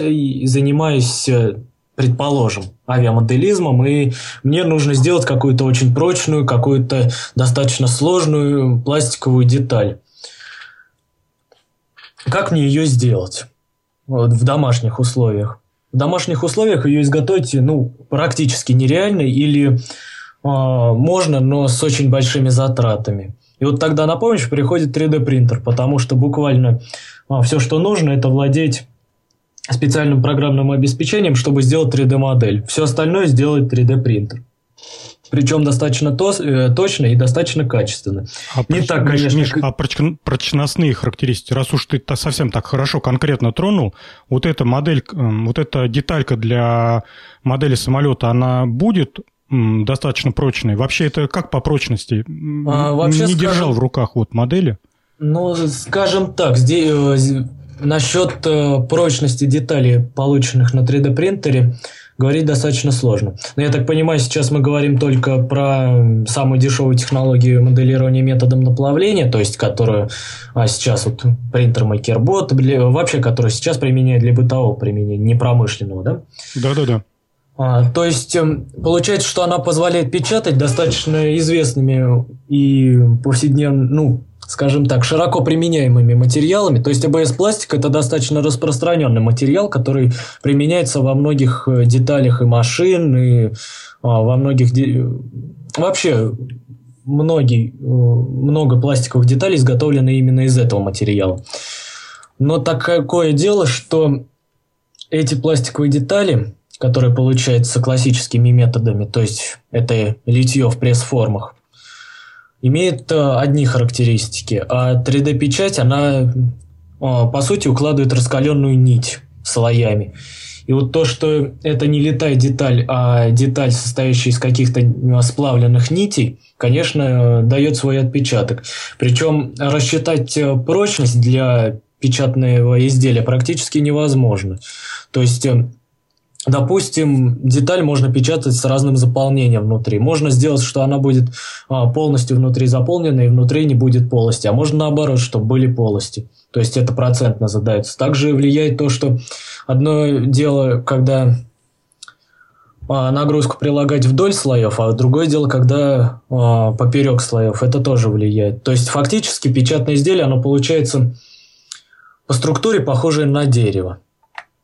занимаюсь, э, предположим, авиамоделизмом, и мне нужно сделать какую-то очень прочную, какую-то достаточно сложную пластиковую деталь. Как мне ее сделать вот, в домашних условиях? В домашних условиях ее изготовить ну, практически нереально или а, можно, но с очень большими затратами. И вот тогда на помощь приходит 3D принтер, потому что буквально а, все, что нужно, это владеть специальным программным обеспечением, чтобы сделать 3D модель. Все остальное сделает 3D принтер. Причем достаточно то, э, точно и достаточно качественно. А Не проч... так, конечно. Миш, а прочностные характеристики, раз уж ты -то совсем так хорошо конкретно тронул, вот эта модель, вот эта деталька для модели самолета, она будет достаточно прочные. Вообще это как по прочности? А, вообще, не скажем, держал в руках вот модели? Ну, скажем так, здесь, э, насчет э, прочности деталей, полученных на 3D принтере, говорить достаточно сложно. Но я так понимаю, сейчас мы говорим только про самую дешевую технологию моделирования методом наплавления, то есть которую а сейчас вот принтер MakerBot, вообще которую сейчас применяют для бытового применения, не промышленного, да? Да-да-да. А, то есть эм, получается, что она позволяет печатать достаточно известными и повседневно, ну, скажем так, широко применяемыми материалами. То есть АБС-пластик – это достаточно распространенный материал, который применяется во многих э, деталях и машин, и а, во многих... Де... Вообще, многие, э, много пластиковых деталей изготовлены именно из этого материала. Но такое дело, что эти пластиковые детали которое получается классическими методами, то есть это литье в пресс-формах, имеет э, одни характеристики, а 3D-печать, она э, по сути укладывает раскаленную нить слоями. И вот то, что это не летая деталь, а деталь, состоящая из каких-то э, сплавленных нитей, конечно, дает свой отпечаток. Причем рассчитать прочность для печатного изделия практически невозможно. То есть Допустим, деталь можно печатать с разным заполнением внутри. Можно сделать, что она будет а, полностью внутри заполнена и внутри не будет полости. А можно наоборот, чтобы были полости. То есть это процентно задается. Также влияет то, что одно дело, когда а, нагрузку прилагать вдоль слоев, а другое дело, когда а, поперек слоев. Это тоже влияет. То есть фактически печатное изделие, оно получается по структуре похожее на дерево.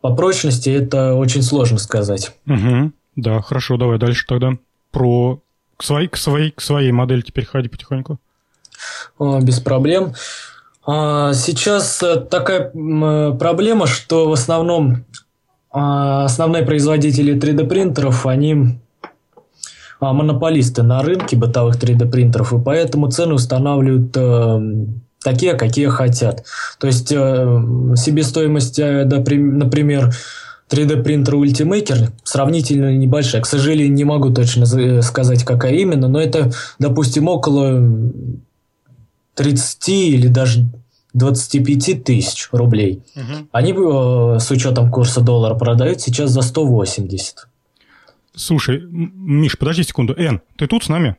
По прочности это очень сложно сказать. Угу. Да, хорошо, давай дальше тогда. Про к своей, к своей, к своей модели теперь ходи потихоньку. О, без проблем. А, сейчас э, такая проблема, что в основном а, основные производители 3D принтеров, они а, монополисты на рынке бытовых 3D принтеров, и поэтому цены устанавливают э, такие, какие хотят. То есть э, себестоимость, э, например, 3D принтера Ultimaker сравнительно небольшая. К сожалению, не могу точно э, сказать, какая именно, но это, допустим, около 30 или даже 25 тысяч рублей. Угу. Они э, с учетом курса доллара продают сейчас за 180. Слушай, Миш, подожди секунду. Эн, ты тут с нами?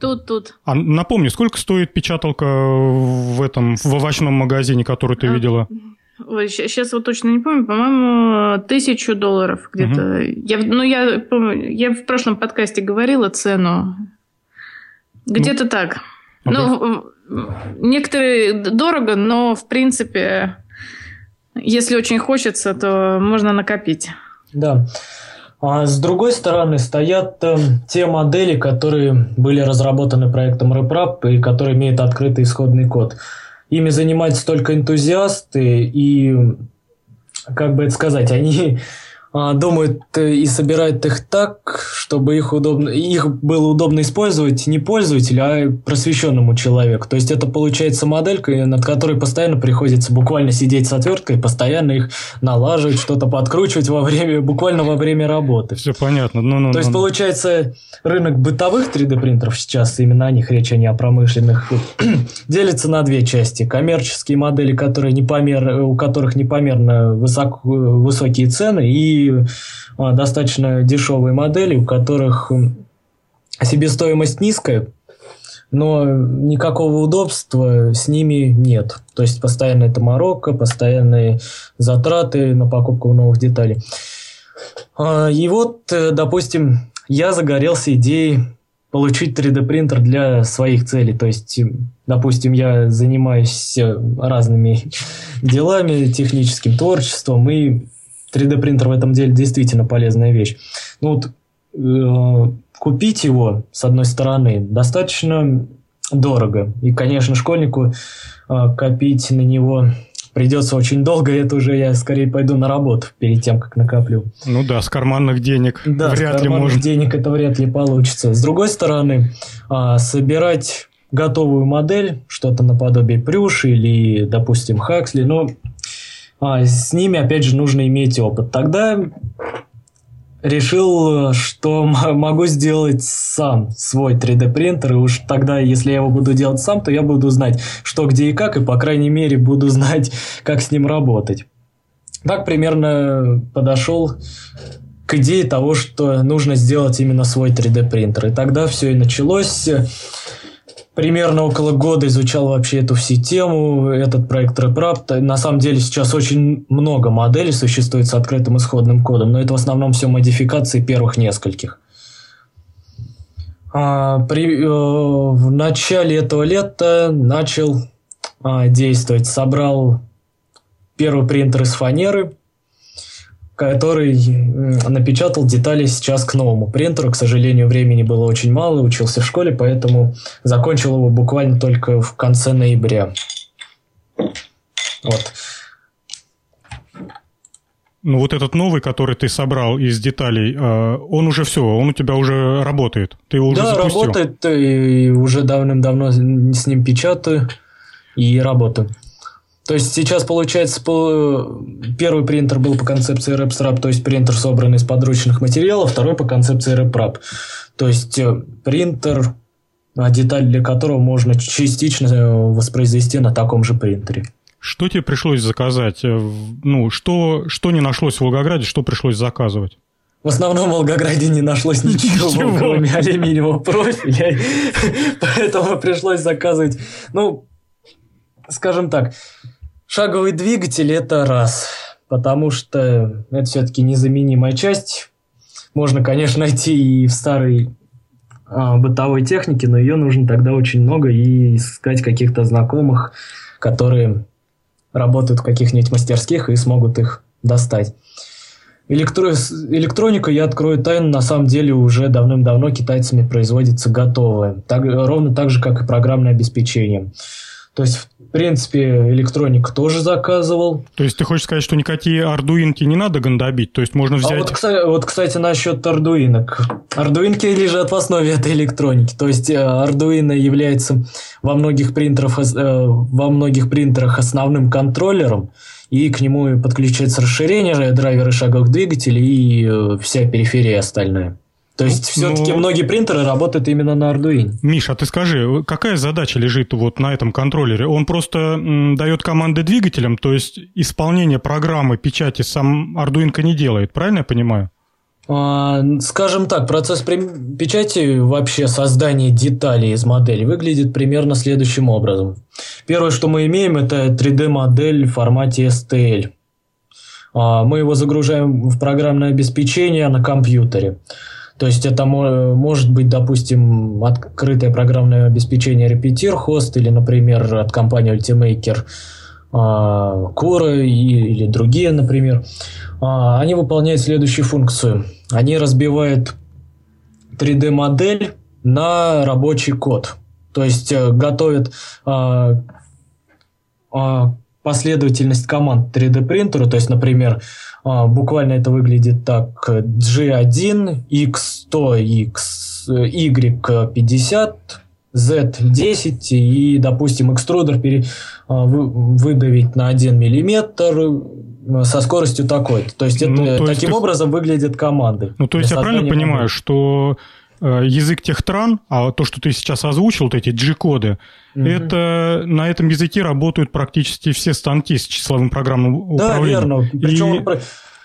Тут, тут. А напомни, сколько стоит печаталка в этом, в овощном магазине, который ты а, видела? Ой, сейчас вот точно не помню, по-моему, тысячу долларов где-то. Угу. Я, ну, я, помню, я в прошлом подкасте говорила цену. Где-то ну, так. Okay. Ну, некоторые дорого, но, в принципе, если очень хочется, то можно накопить. Да. А с другой стороны стоят э, те модели, которые были разработаны проектом RepRap и которые имеют открытый исходный код. Ими занимаются только энтузиасты и, как бы это сказать, они думают э, и собирают их так, чтобы их, удобно, их было удобно использовать не пользователю, а просвещенному человеку. То есть это получается моделька, над которой постоянно приходится буквально сидеть с отверткой, постоянно их налаживать, что-то подкручивать во время, буквально во время работы. Все понятно. Ну, ну, То есть ну, получается рынок бытовых 3D принтеров сейчас, именно о них речь, а не о промышленных, делится на две части. Коммерческие модели, которые непомер, у которых непомерно высок, высокие цены и а, достаточно дешевые модели, у которых себестоимость низкая, но никакого удобства с ними нет. То есть постоянно это морока, постоянные затраты на покупку новых деталей. А, и вот, э, допустим, я загорелся идеей получить 3D принтер для своих целей. То есть, допустим, я занимаюсь э, разными делами, техническим творчеством, и 3D принтер в этом деле действительно полезная вещь. Ну вот э, купить его, с одной стороны, достаточно дорого. И, конечно, школьнику э, копить на него придется очень долго, это уже я скорее пойду на работу перед тем, как накоплю. Ну да, с карманных денег да, вряд с ли можно. денег это вряд ли получится. С другой стороны, а, собирать готовую модель, что-то наподобие Прюши или, допустим, Хаксли, ну, а, с ними, опять же, нужно иметь опыт. Тогда решил, что могу сделать сам свой 3D принтер, и уж тогда, если я его буду делать сам, то я буду знать, что, где и как, и, по крайней мере, буду знать, как с ним работать. Так примерно подошел к идее того, что нужно сделать именно свой 3D принтер. И тогда все и началось примерно около года изучал вообще эту всю тему, этот проект RepRap. На самом деле сейчас очень много моделей существует с открытым исходным кодом, но это в основном все модификации первых нескольких. А, при, э, в начале этого лета начал а, действовать. Собрал первый принтер из фанеры – который напечатал детали сейчас к новому принтеру. К сожалению, времени было очень мало, учился в школе, поэтому закончил его буквально только в конце ноября. Вот. Ну вот этот новый, который ты собрал из деталей, а, он уже все, он у тебя уже работает. Ты его уже да, запустил. работает, и уже давным-давно с ним печатаю и работаю. То есть сейчас получается по... первый принтер был по концепции RepStrap, то есть принтер собранный из подручных материалов, второй по концепции RepRap. То есть э, принтер, а деталь для которого можно частично э, воспроизвести на таком же принтере. Что тебе пришлось заказать? Э, ну, что, что не нашлось в Волгограде, что пришлось заказывать? В основном в Волгограде не нашлось ничего, ничего. кроме алюминиевого профиля, поэтому пришлось заказывать, ну, скажем так, Шаговый двигатель – это раз, потому что это все-таки незаменимая часть. Можно, конечно, найти и в старой а, бытовой технике, но ее нужно тогда очень много и искать каких-то знакомых, которые работают в каких-нибудь мастерских и смогут их достать. Электро... Электроника, я открою тайну, на самом деле уже давным-давно китайцами производится готовая. Так, ровно так же, как и программное обеспечение. То есть, в принципе, электроник тоже заказывал. То есть, ты хочешь сказать, что никакие ардуинки не надо гандобить? То есть, можно взять... А вот, кстати, вот, кстати, насчет ардуинок. Ардуинки лежат в основе этой электроники. То есть, ардуино является во многих, принтерах, э, во многих принтерах основным контроллером, и к нему подключается расширение, драйверы шаговых двигателей и э, вся периферия остальная. То есть, все-таки ну, многие принтеры работают именно на Arduino. Миша, а ты скажи, какая задача лежит вот на этом контроллере? Он просто м, дает команды двигателям, то есть исполнение программы печати сам Arduino не делает, правильно я понимаю? А, скажем так, процесс печати, вообще создание деталей из модели выглядит примерно следующим образом. Первое, что мы имеем, это 3D-модель в формате STL. А, мы его загружаем в программное обеспечение на компьютере. То есть это может быть, допустим, открытое программное обеспечение Repeater Host или, например, от компании Ultimaker Куры или другие, например, они выполняют следующую функцию. Они разбивают 3D-модель на рабочий код. То есть э, готовят последовательность команд 3D принтеру, то есть, например, а, буквально это выглядит так G1, X100, X, Y50, Z10 и, допустим, экструдер пере, а, выдавить на 1 миллиметр со скоростью такой. То есть, это, ну, то таким есть образом ты... выглядят команды. Ну, то есть я правильно понимаю, что Э, язык техтран, а то, что ты сейчас озвучил, вот эти G-коды, угу. это на этом языке работают практически все станки с числовым программным да, управлением. Да, верно. Причем... И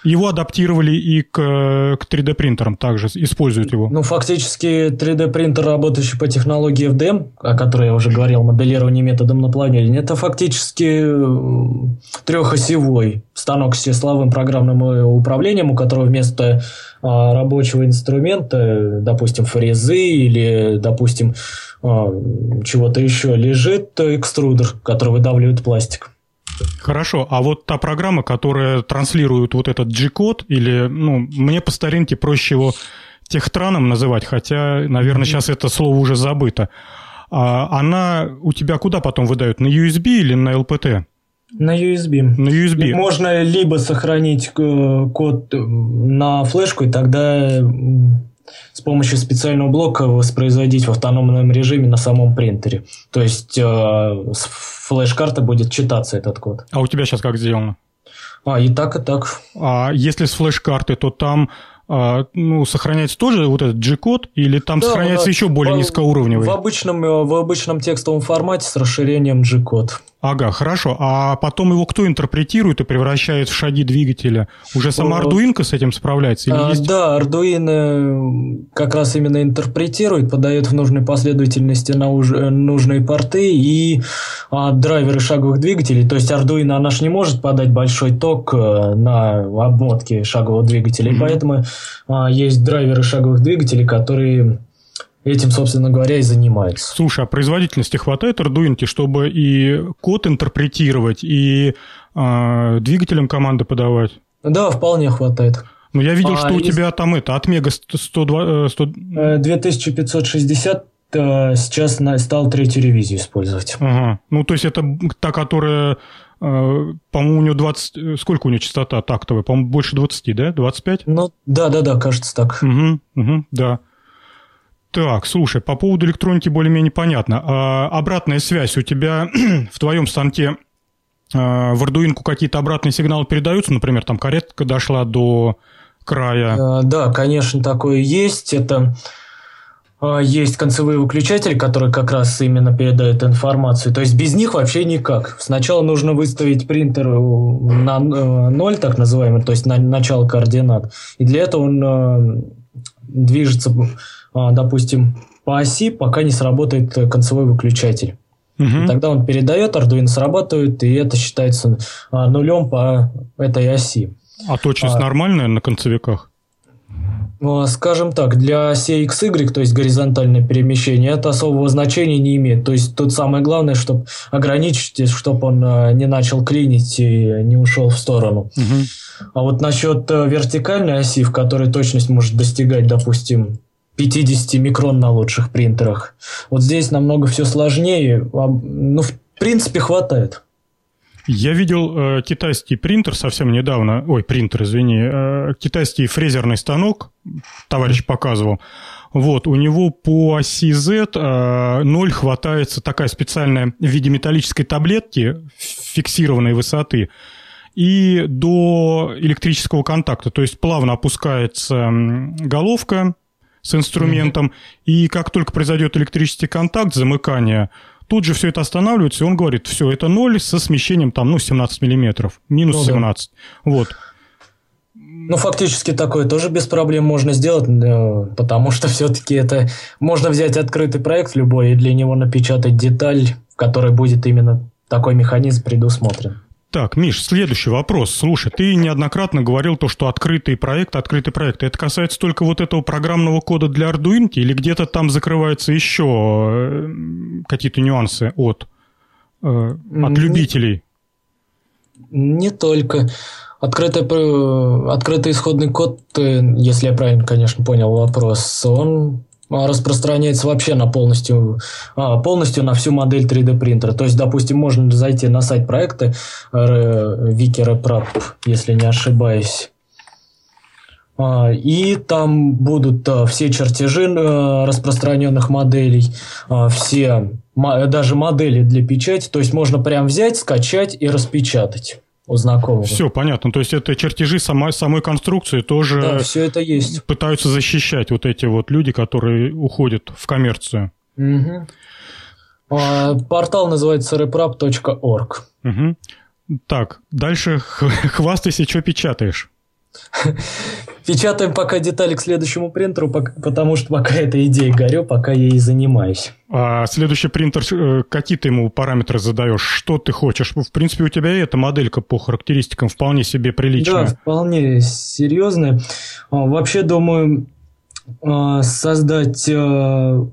его адаптировали и к, к 3D-принтерам также, используют его. Ну, фактически 3D-принтер, работающий по технологии FDM, о которой я уже говорил, моделирование методом напланирования, это фактически э, трехосевой станок с числовым программным э, управлением, у которого вместо а, рабочего инструмента, допустим, фрезы или, допустим, а, чего-то еще, лежит экструдер, который выдавливает пластик. Хорошо, а вот та программа, которая транслирует вот этот G-код, или, ну, мне по старинке проще его техтраном называть, хотя, наверное, сейчас это слово уже забыто. А она у тебя куда потом выдают? На USB или на LPT? На USB. На USB. Можно либо сохранить э, код на флешку, и тогда с помощью специального блока воспроизводить в автономном режиме на самом принтере. То есть э, с флеш-карты будет читаться этот код. А у тебя сейчас как сделано? А, и так, и так. А если с флеш-карты, то там а, ну, сохраняется тоже вот этот G-код, или там да, сохраняется да. еще более в, низкоуровневый? В обычном, э, в обычном текстовом формате с расширением G-код. Ага, хорошо. А потом его кто интерпретирует и превращает в шаги двигателя? Уже сама Arduino с этим справляется? Или а, есть... Да, Arduino как раз именно интерпретирует, подает в нужной последовательности на уж... Э, нужные порты и а, драйверы шаговых двигателей. То есть Arduino, она же не может подать большой ток э, на обмотке шагового двигателя. Mm-hmm. И поэтому а, есть драйверы шаговых двигателей, которые этим, собственно говоря, и занимается. Слушай, а производительности хватает Arduino, чтобы и код интерпретировать, и э, двигателям команды подавать? Да, вполне хватает. Ну, я видел, а, что у тебя там это, Отмега 100... 100... 2560 сейчас стал третью ревизию использовать. Ага. Ну, то есть это та, которая, э, по-моему, у нее 20... Сколько у нее частота тактовая? По-моему, больше 20, да? 25? Ну, да-да-да, кажется так. Угу, угу, да. Так, слушай, по поводу электроники более-менее понятно. А обратная связь у тебя в твоем станке а, в Arduino какие-то обратные сигналы передаются? Например, там каретка дошла до края? А, да, конечно, такое есть. Это а, есть концевые выключатели, которые как раз именно передают информацию. То есть без них вообще никак. Сначала нужно выставить принтер на э, ноль, так называемый, то есть на начало координат. И для этого он э, движется допустим, по оси, пока не сработает концевой выключатель. Угу. тогда он передает, Arduino срабатывает, и это считается а, нулем по этой оси. А точность а, нормальная на концевиках? А, скажем так, для оси XY, то есть горизонтальное перемещение, это особого значения не имеет. То есть тут самое главное, чтобы ограничить, чтобы он не начал клинить и не ушел в сторону. Угу. А вот насчет э, вертикальной оси, в которой точность может достигать, допустим, 50 микрон на лучших принтерах. Вот здесь намного все сложнее. Ну, в принципе, хватает. Я видел э, китайский принтер совсем недавно, ой, принтер, извини, э, китайский фрезерный станок, товарищ показывал. Вот, у него по оси Z э, 0 хватается такая специальная в виде металлической таблетки фиксированной высоты и до электрического контакта. То есть плавно опускается головка, с инструментом, mm-hmm. и как только произойдет электрический контакт, замыкание, тут же все это останавливается, и он говорит, все, это ноль со смещением там, ну, 17 миллиметров, минус ну, 17. Да. Вот. Ну, фактически такое тоже без проблем можно сделать, э, потому что все-таки это можно взять открытый проект любой и для него напечатать деталь, в которой будет именно такой механизм предусмотрен. Так, Миш, следующий вопрос. Слушай, ты неоднократно говорил то, что открытый проект, открытый проект. Это касается только вот этого программного кода для Arduino или где-то там закрываются еще э, какие-то нюансы от, э, от любителей? Не только. Открытый, открытый исходный код, э, если я правильно, конечно, понял вопрос, он распространяется вообще на полностью, а, полностью на всю модель 3D принтера. То есть, допустим, можно зайти на сайт проекта Wiki если не ошибаюсь. А, и там будут все чертежи э, распространенных моделей, все даже модели для печати. То есть можно прям взять, скачать и распечатать у знакомого. Все, понятно. То есть это чертежи самой, самой конструкции тоже да, все это есть. пытаются защищать вот эти вот люди, которые уходят в коммерцию. Угу. А, портал называется reprap.org. Угу. Так, дальше хвастайся, что печатаешь. Печатаем пока детали к следующему принтеру, потому что пока этой идеей горю, пока я и занимаюсь. А следующий принтер, э, какие ты ему параметры задаешь? Что ты хочешь? В принципе, у тебя и эта моделька по характеристикам вполне себе приличная. Да, вполне серьезная. А, вообще, думаю, а, создать э,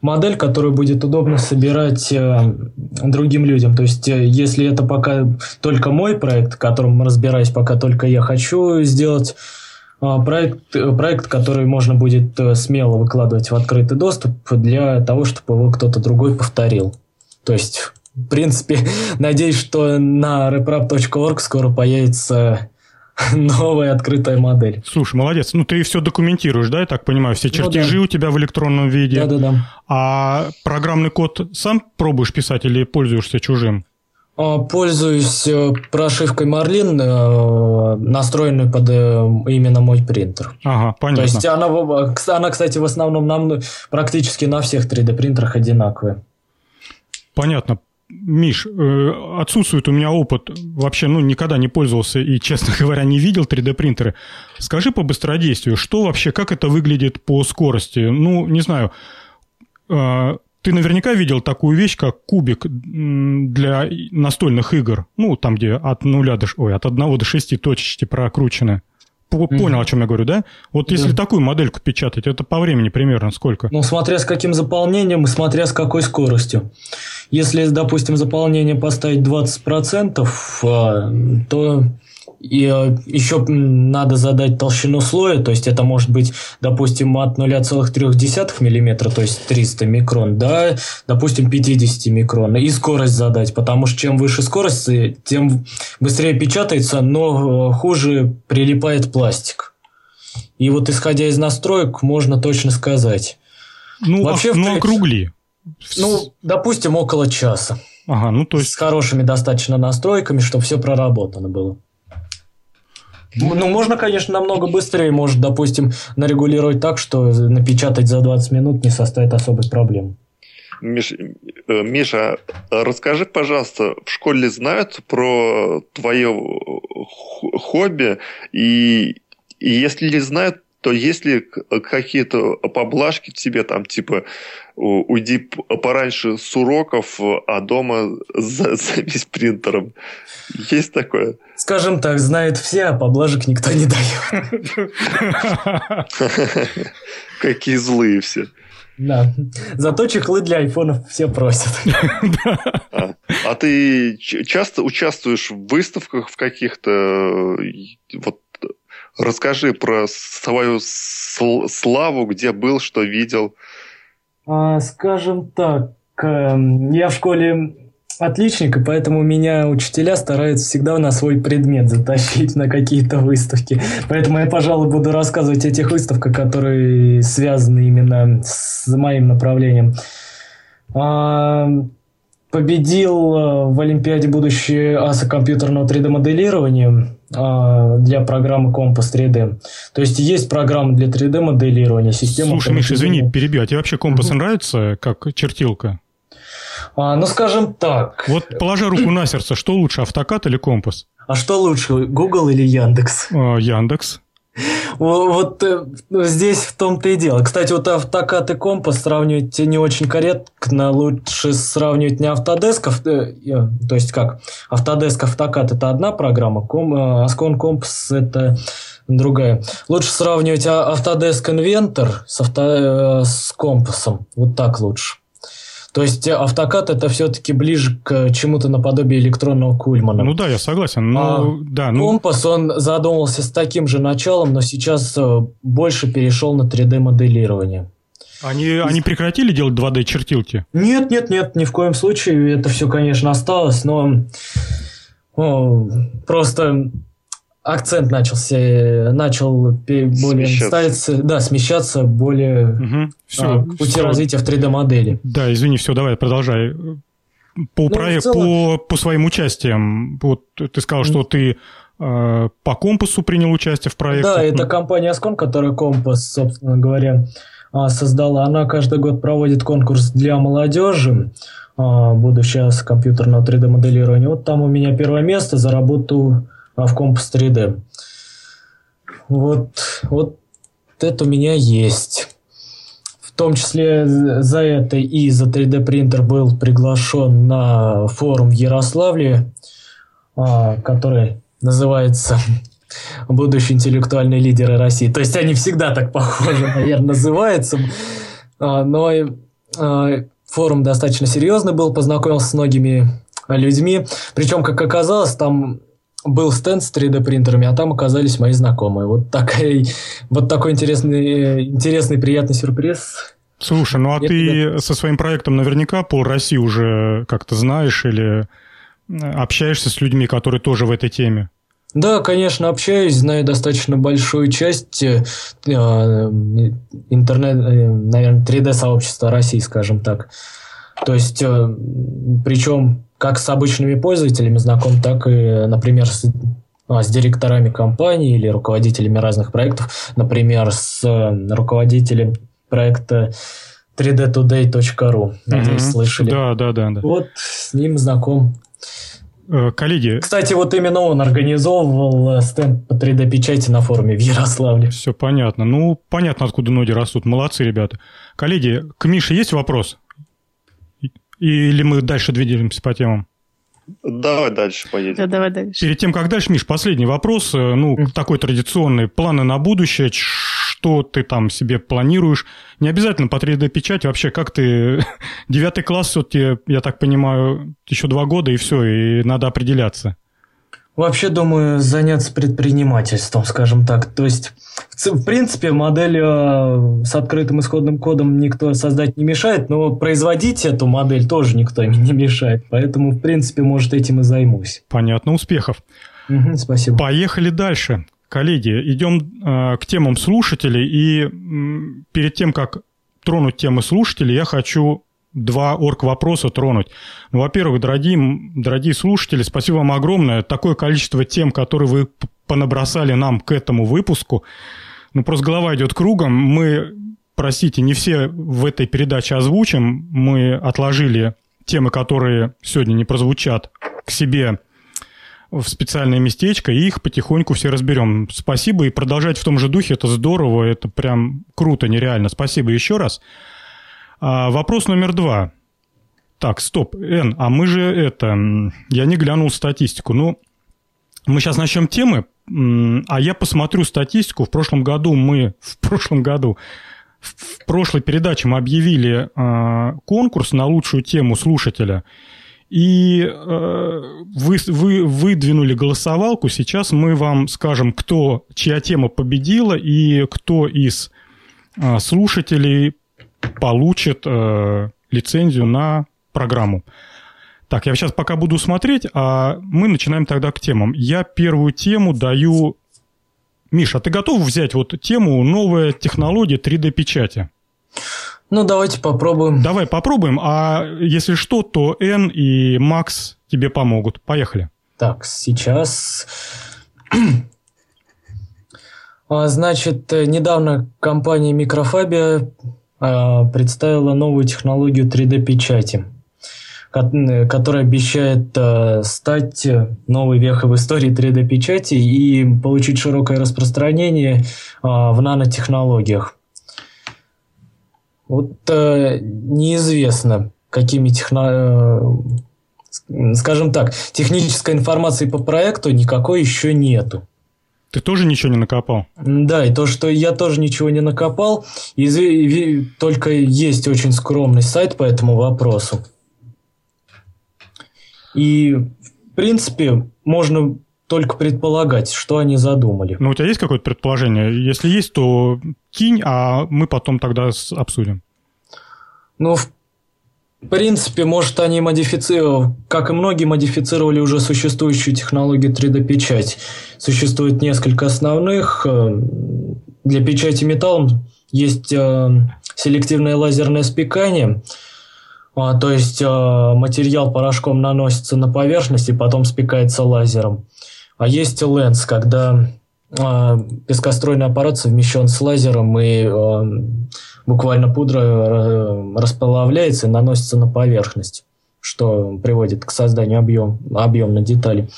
модель, которую будет удобно собирать э, другим людям. То есть, э, если это пока только мой проект, которым разбираюсь пока только я, хочу сделать э, проект, проект, который можно будет э, смело выкладывать в открытый доступ для того, чтобы его кто-то другой повторил. То есть, в принципе, надеюсь, что на reprap.org скоро появится новая открытая модель. Слушай, молодец. Ну, ты все документируешь, да, я так понимаю? Все чертежи ну, да. у тебя в электронном виде. Да-да-да. А программный код сам пробуешь писать или пользуешься чужим? А, пользуюсь э, прошивкой Marlin, э, настроенной под э, именно мой принтер. Ага, понятно. То есть она, она кстати, в основном нам практически на всех 3D принтерах одинаковая. Понятно. Миш, э, отсутствует у меня опыт, вообще, ну, никогда не пользовался и, честно говоря, не видел 3D-принтеры. Скажи по быстродействию, что вообще, как это выглядит по скорости? Ну, не знаю, э, ты наверняка видел такую вещь, как кубик для настольных игр, ну, там, где от нуля до, ой, от 1 до 6 точечки прокручены. Понял, mm-hmm. о чем я говорю, да? Вот да. если такую модельку печатать, это по времени примерно сколько? Ну, смотря с каким заполнением и смотря с какой скоростью. Если, допустим, заполнение поставить 20%, а, то и э, еще надо задать толщину слоя, то есть это может быть, допустим, от 0,3 мм, то есть 300 микрон, до, допустим, 50 микрон. И скорость задать, потому что чем выше скорость, тем быстрее печатается, но э, хуже прилипает пластик. И вот исходя из настроек можно точно сказать. Ну, а Вообще, ну округли. Ну, допустим, около часа. Ага, ну то есть... С хорошими достаточно настройками, чтобы все проработано было. Ну, можно, конечно, намного быстрее. Может, допустим, нарегулировать так, что напечатать за 20 минут не составит особой проблем. Миш, э, Миша, расскажи, пожалуйста, в школе знают про твое хобби? И, и если не знают, то есть ли какие-то поблажки тебе там, типа, уйди пораньше с уроков, а дома займись принтером? Есть такое? Скажем так, знают все, а поблажек никто не дает. Какие злые все. Да. Зато чехлы для айфонов все просят. А, а ты часто участвуешь в выставках в каких-то? Вот Расскажи про свою славу, где был, что видел. А, скажем так, эм, я в школе отличник, и поэтому меня учителя стараются всегда на свой предмет затащить на какие-то выставки. Поэтому я, пожалуй, буду рассказывать о тех выставках, которые связаны именно с моим направлением. А, победил э, в Олимпиаде будущее аса компьютерного 3D-моделирования а, для программы Compass 3D. То есть есть программа для 3D-моделирования, система... Слушай, Миша, извини, перебью, а тебе вообще Compass нравится как чертилка? А, ну, скажем так. Вот положа руку на сердце, что лучше, автокад или компас? А что лучше, Google или Яндекс? А, Яндекс. Вот э, здесь в том-то и дело. Кстати, вот автокад и компас сравнивать не очень корректно. Лучше сравнивать не автодесков, э, то есть как, автодеск, автокад – это одна программа, э, Ascon компас – это другая. Лучше сравнивать а, Autodesk Inventor с, авто, с компасом. Вот так лучше. То есть автокад это все-таки ближе к чему-то наподобие электронного кульмана. Ну да, я согласен. Но, а да, ну... Компас, он задумывался с таким же началом, но сейчас э, больше перешел на 3D-моделирование. Они, они прекратили делать 2D-чертилки? Нет, нет, нет, ни в коем случае. Это все, конечно, осталось, но о, просто акцент начался, начал более смещаться. ставиться, да, смещаться более угу. все, а, к пути все. развития в 3D-модели. Да, извини, все, давай, продолжай. По, ну, проект, целом... по, по своим участиям, вот ты сказал, что ты э, по компасу принял участие в проекте. Да, это компания Ascom, которая компас, собственно говоря, а, создала. Она каждый год проводит конкурс для молодежи, а, буду сейчас компьютерного 3D-моделирования. Вот там у меня первое место за работу в компас 3D. Вот, вот это у меня есть. В том числе за это и за 3D принтер был приглашен на форум в Ярославле, который называется будущие интеллектуальные лидеры России. То есть они всегда так похожи, наверное, называются. А, но а, форум достаточно серьезный был, познакомился с многими людьми. Причем, как оказалось, там был стенд с 3D-принтерами, а там оказались мои знакомые. Вот, такой, вот такой интересный, интересный, приятный сюрприз. Слушай, ну а Нет, ты со своим проектом наверняка пол России уже как-то знаешь или общаешься с людьми, которые тоже в этой теме? Да, конечно, общаюсь, знаю достаточно большую часть э, э интернет, э, наверное, 3D-сообщества России, скажем так. То есть, э, причем как с обычными пользователями знаком, так и, например, с, а, с директорами компаний или руководителями разных проектов, например, с э, руководителем проекта 3dtoday.ru. Надеюсь, mm-hmm. слышали. Да, да, да, да. Вот с ним знаком. Э, коллеги... Кстати, вот именно он организовывал стенд по 3D-печати на форуме в Ярославле. Все понятно. Ну, понятно, откуда ноги растут. Молодцы, ребята. Коллеги, к Мише есть вопрос? Или мы дальше двигаемся по темам? Давай дальше поедем. Да, давай дальше. Перед тем, как дальше, Миш, последний вопрос. Э, ну, такой традиционный. Планы на будущее. Что ты там себе планируешь? Не обязательно по 3D-печать. Вообще, как ты... Девятый класс все-таки, я так понимаю, еще два года, и все, и надо определяться. Вообще, думаю, заняться предпринимательством, скажем так. То есть, в принципе, модель э, с открытым исходным кодом никто создать не мешает, но производить эту модель тоже никто не мешает. Поэтому, в принципе, может, этим и займусь. Понятно, успехов. Угу, спасибо. Поехали дальше. Коллеги, идем э, к темам слушателей. И м, перед тем, как тронуть темы слушателей, я хочу два орг-вопроса тронуть. Ну, во-первых, дорогие, дорогие слушатели, спасибо вам огромное. Такое количество тем, которые вы понабросали нам к этому выпуску. Ну, просто голова идет кругом. Мы, простите, не все в этой передаче озвучим. Мы отложили темы, которые сегодня не прозвучат, к себе в специальное местечко, и их потихоньку все разберем. Спасибо, и продолжать в том же духе, это здорово, это прям круто, нереально. Спасибо еще раз. А, вопрос номер два. Так, стоп, Н, а мы же это... Я не глянул статистику. Ну, мы сейчас начнем темы, а я посмотрю статистику. В прошлом году мы... В прошлом году... В прошлой передаче мы объявили э, конкурс на лучшую тему слушателя. И э, вы, вы выдвинули голосовалку. Сейчас мы вам скажем, кто, чья тема победила и кто из э, слушателей получит э, лицензию на программу. Так, я сейчас пока буду смотреть, а мы начинаем тогда к темам. Я первую тему даю... Миша, а ты готов взять вот тему «Новая технология 3D-печати»? Ну, давайте попробуем. Давай попробуем, а если что, то Н и Макс тебе помогут. Поехали. Так, сейчас... А, значит, недавно компания Микрофабия представила новую технологию 3D-печати, которая обещает а, стать новой вехой в истории 3D-печати и получить широкое распространение а, в нанотехнологиях. Вот неизвестно, какими техно... Скажем так, технической информации по проекту никакой еще нету. Ты тоже ничего не накопал? Да, и то, что я тоже ничего не накопал, и только есть очень скромный сайт по этому вопросу. И, в принципе, можно только предполагать, что они задумали. Ну, у тебя есть какое-то предположение? Если есть, то кинь, а мы потом тогда обсудим. Ну, в принципе, может, они модифицировали, как и многие, модифицировали уже существующую технологию 3D-печать. Существует несколько основных. Э, для печати металлом есть э, селективное лазерное спекание – а, то есть а, материал порошком наносится на поверхность и потом спекается лазером. А есть ленс, когда пескоструйный аппарат совмещен с лазером и буквально пудра а, расплавляется и наносится на поверхность, что приводит к созданию объем, объемной детали.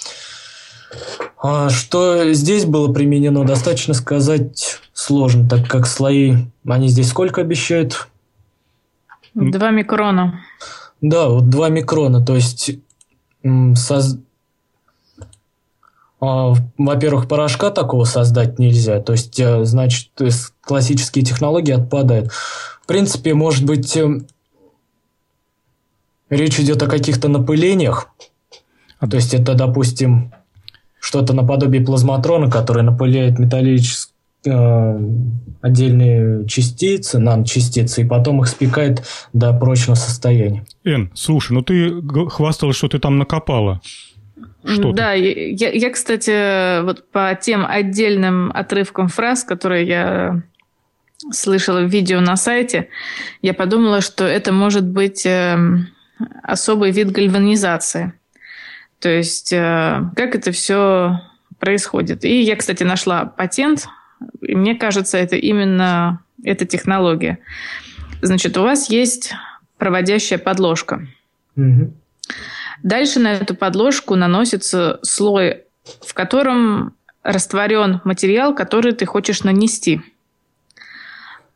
А что здесь было применено, достаточно сказать сложно, так как слои, они здесь сколько обещают? Два микрона. Да, вот два микрона. То есть, соз... а, во-первых, порошка такого создать нельзя. То есть, э, значит, есть классические технологии отпадают. В принципе, может быть, эм, речь идет о каких-то напылениях. А то есть, это, допустим, что-то наподобие плазматрона, который напыляет металлические Э, отдельные частицы, наночастицы, и потом их спекает до прочного состояния. Эн, слушай, ну ты хвасталась, что ты там накопала. Что да, я, я, кстати, вот по тем отдельным отрывкам фраз, которые я слышала в видео на сайте, я подумала, что это может быть э, особый вид гальванизации. То есть, э, как это все происходит. И я, кстати, нашла патент и мне кажется, это именно эта технология. Значит, у вас есть проводящая подложка. Угу. Дальше на эту подложку наносится слой, в котором растворен материал, который ты хочешь нанести.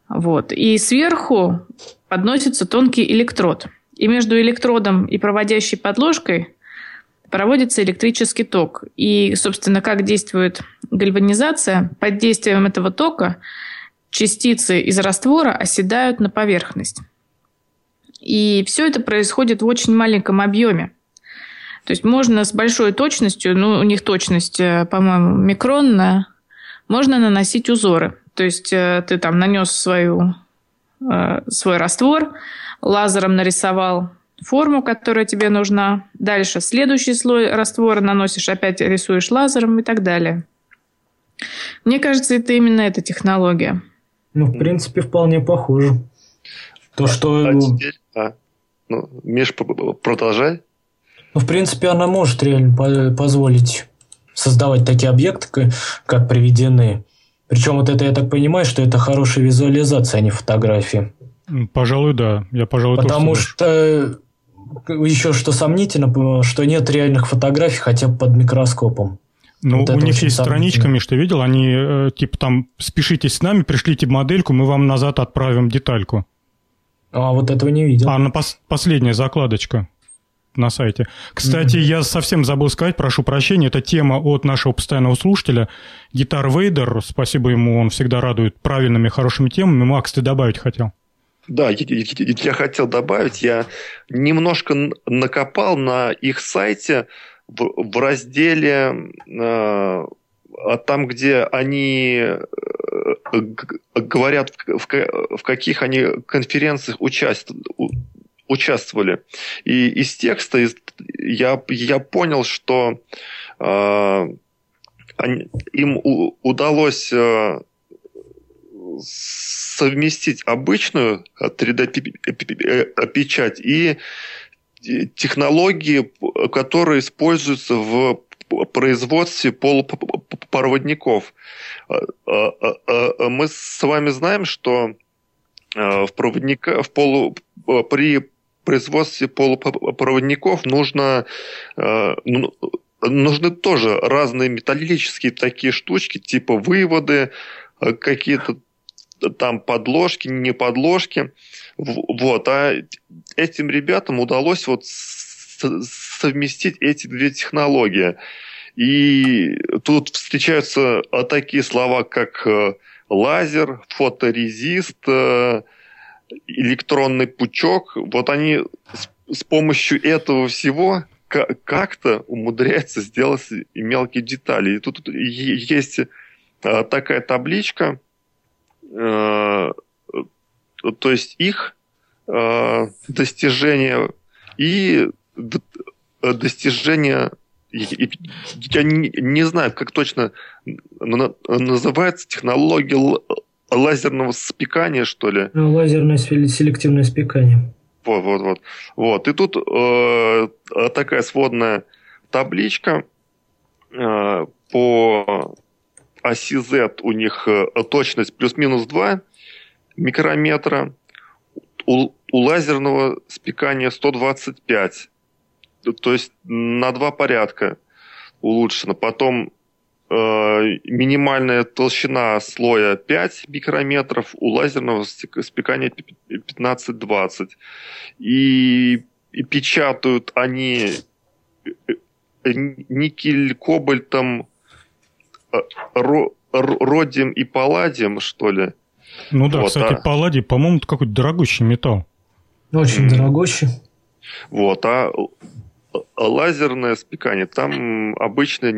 Вот. И сверху подносится тонкий электрод. И между электродом и проводящей подложкой проводится электрический ток. И, собственно, как действует гальванизация? Под действием этого тока частицы из раствора оседают на поверхность. И все это происходит в очень маленьком объеме. То есть можно с большой точностью, ну, у них точность, э, по-моему, микронная, можно наносить узоры. То есть э, ты там нанес свою, э, свой раствор, лазером нарисовал форму, которая тебе нужна. Дальше следующий слой раствора наносишь, опять рисуешь лазером и так далее. Мне кажется, это именно эта технология. Ну, в принципе, вполне похоже. То, а, что... А теперь, а, ну, Миш, продолжай. Ну, в принципе, она может реально позволить создавать такие объекты, как приведенные. Причем вот это, я так понимаю, что это хорошая визуализация, а не фотографии. Пожалуй, да. Я, пожалуй, Потому что еще что сомнительно, что нет реальных фотографий хотя бы под микроскопом. Ну, вот у них есть страничка, Миш, ты видел? Они, э, типа, там, спешите с нами, пришлите модельку, мы вам назад отправим детальку. А, вот этого не видел. А, на пос- последняя закладочка на сайте. Кстати, mm-hmm. я совсем забыл сказать, прошу прощения, это тема от нашего постоянного слушателя. Гитар Вейдер, спасибо ему, он всегда радует правильными, хорошими темами. Макс, ты добавить хотел? Да, я, я хотел добавить, я немножко накопал на их сайте в, в разделе э, там, где они э, говорят, в, в каких они конференциях участвовали участвовали. И из текста из, я, я понял, что э, они, им у, удалось э, совместить обычную 3D-печать и технологии, которые используются в производстве полупроводников. А, а, а, мы с вами знаем, что в, проводника, в полу, при производстве полупроводников нужно, ну, нужны тоже разные металлические такие штучки, типа выводы, какие-то там подложки, не подложки. Вот. А этим ребятам удалось вот совместить эти две технологии. И тут встречаются такие слова, как лазер, фоторезист, электронный пучок. Вот они с помощью этого всего как-то умудряется сделать мелкие детали. И тут есть э, такая табличка, э, то есть их э, достижения и достижения я не, знаю, как точно называется технология лазерного спекания, что ли. Лазерное селективное спекание. Вот, вот, вот. Вот. И тут э, такая сводная табличка э, по оси Z у них э, точность плюс-минус 2 микрометра, у, у лазерного спекания 125, то есть на два порядка улучшено. Потом Э, минимальная толщина слоя 5 микрометров, у лазерного спекания 15-20. И, и печатают они э, э, никель кобальтом, ро, родием и палладием, что ли. Ну да, вот, кстати, а... палладий, по-моему, какой-то дорогущий металл. Очень mm. дорогущий. Вот, а лазерное спекание, там обычно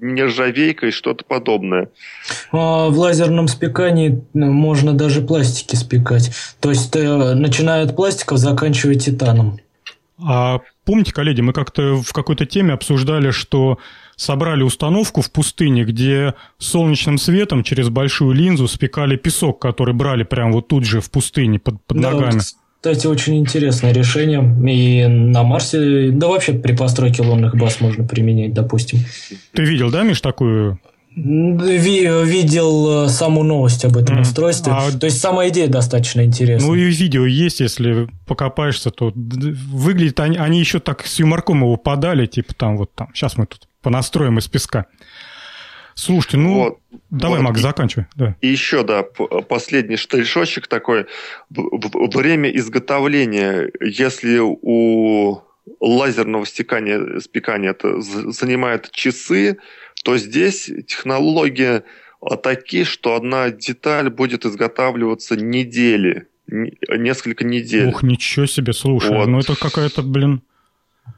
нержавейка и что-то подобное. А в лазерном спекании ну, можно даже пластики спекать. То есть, э, начиная от пластиков, заканчивая титаном. А помните, коллеги, мы как-то в какой-то теме обсуждали, что собрали установку в пустыне, где солнечным светом через большую линзу спекали песок, который брали прямо вот тут же в пустыне под, под да, ногами. Вот, кстати, очень интересное решение. И на Марсе, да вообще при постройке лунных баз можно применять, допустим. Ты видел, да, Миш, такую видел э, саму новость об этом устройстве. А... То есть сама идея достаточно интересная. Ну и видео есть, если покопаешься, то выглядит они, они еще так с юморком его подали, типа там вот там, сейчас мы тут понастроим из песка. Слушайте, ну, вот, давай, вот. Макс, заканчивай. Да. И еще, да, последний штришочек такой. Время изготовления, если у лазерного стекания, спекания это занимает часы, то здесь технология такие, что одна деталь будет изготавливаться недели, несколько недель. Ух, ничего себе, слушай, вот. ну это какая-то, блин...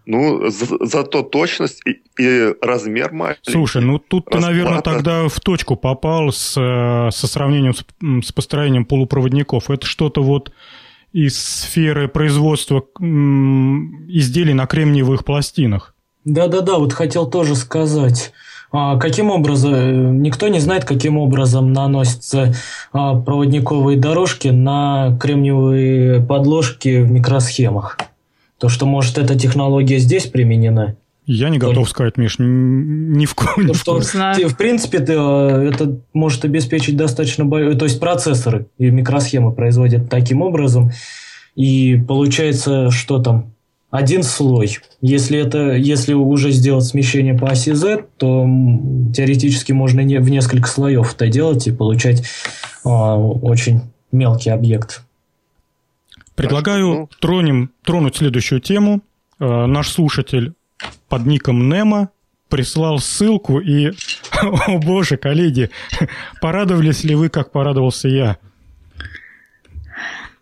Ну, за, зато точность и, и размер маленький. Слушай, ну тут расплата. ты, наверное, тогда в точку попал с, со сравнением с, с построением полупроводников. Это что-то вот из сферы производства изделий на кремниевых пластинах. Да-да-да, вот хотел тоже сказать. А каким образом, никто не знает, каким образом наносятся а, проводниковые дорожки на кремниевые подложки в микросхемах. То, что, может, эта технология здесь применена. Я не готов то, сказать, Миш, ни в коем то, что, В принципе, ты, э, это может обеспечить достаточно... То есть процессоры и микросхемы производят таким образом, и получается, что там, один слой. Если, это, если уже сделать смещение по оси Z, то теоретически можно не, в несколько слоев это делать и получать а, очень мелкий объект. Предлагаю ну. тронем, тронуть следующую тему. Э, наш слушатель под ником Немо прислал ссылку и, о боже, коллеги, порадовались ли вы, как порадовался я?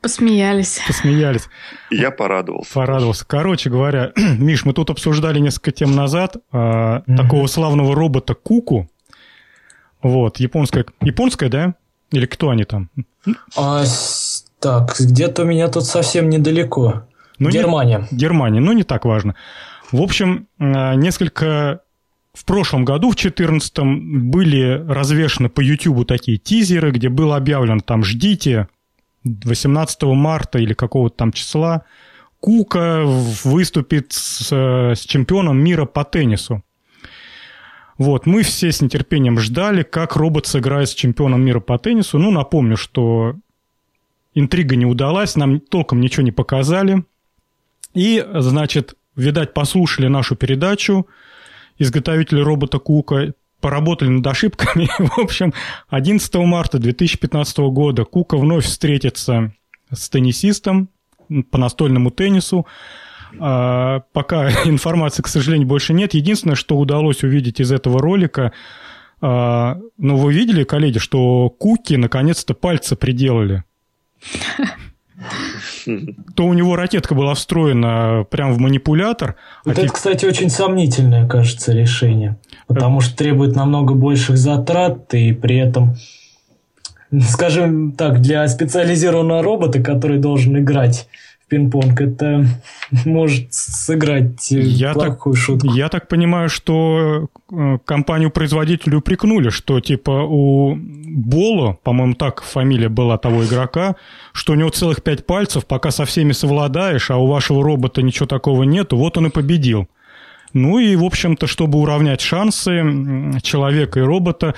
Посмеялись. Посмеялись. Я порадовался. Порадовался. Короче говоря, Миш, мы тут обсуждали несколько тем назад а, mm-hmm. такого славного робота Куку. Вот, японская, японская, да? Или кто они там? А, так, где-то у меня тут совсем недалеко. Ну, Германия. Не, Германия, ну не так важно. В общем, э, несколько... В прошлом году, в 2014 были развешены по YouTube такие тизеры, где было объявлено там «Ждите 18 марта или какого-то там числа Кука выступит с, с чемпионом мира по теннису». Вот, мы все с нетерпением ждали, как робот сыграет с чемпионом мира по теннису. Ну, напомню, что интрига не удалась, нам толком ничего не показали. И, значит, видать, послушали нашу передачу, изготовители робота Кука, поработали над ошибками. В общем, 11 марта 2015 года Кука вновь встретится с теннисистом по настольному теннису. А, пока информации, к сожалению, больше нет. Единственное, что удалось увидеть из этого ролика, а, ну, вы видели, коллеги, что Куки наконец-то пальцы приделали? То у него ракетка была встроена прямо в манипулятор. Вот а это, кстати, очень сомнительное, кажется, решение. Потому что требует намного больших затрат, и при этом, скажем так, для специализированного робота, который должен играть пинг-понг, это может сыграть я плохую так, шутку. Я так понимаю, что э, компанию-производителю упрекнули, что типа у Боло, по-моему, так фамилия была того игрока, что у него целых пять пальцев, пока со всеми совладаешь, а у вашего робота ничего такого нету, вот он и победил. Ну и, в общем-то, чтобы уравнять шансы человека и робота,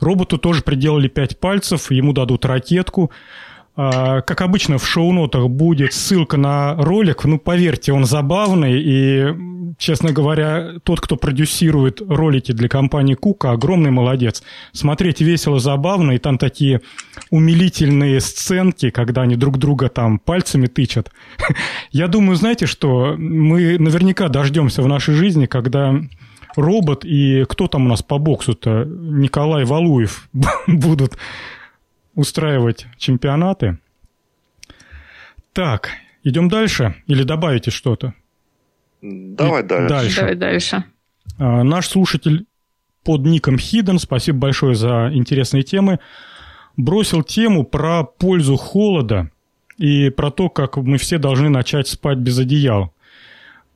роботу тоже приделали пять пальцев, ему дадут ракетку, как обычно, в шоу-нотах будет ссылка на ролик. Ну, поверьте, он забавный. И, честно говоря, тот, кто продюсирует ролики для компании Кука, огромный молодец. Смотреть весело, забавно. И там такие умилительные сценки, когда они друг друга там пальцами тычат. Я думаю, знаете что? Мы наверняка дождемся в нашей жизни, когда робот и кто там у нас по боксу-то? Николай Валуев будут устраивать чемпионаты. Так, идем дальше или добавите что-то? Давай И дальше. дальше. Давай дальше. А, наш слушатель под ником Hidden, спасибо большое за интересные темы, бросил тему про пользу холода и про то, как мы все должны начать спать без одеял.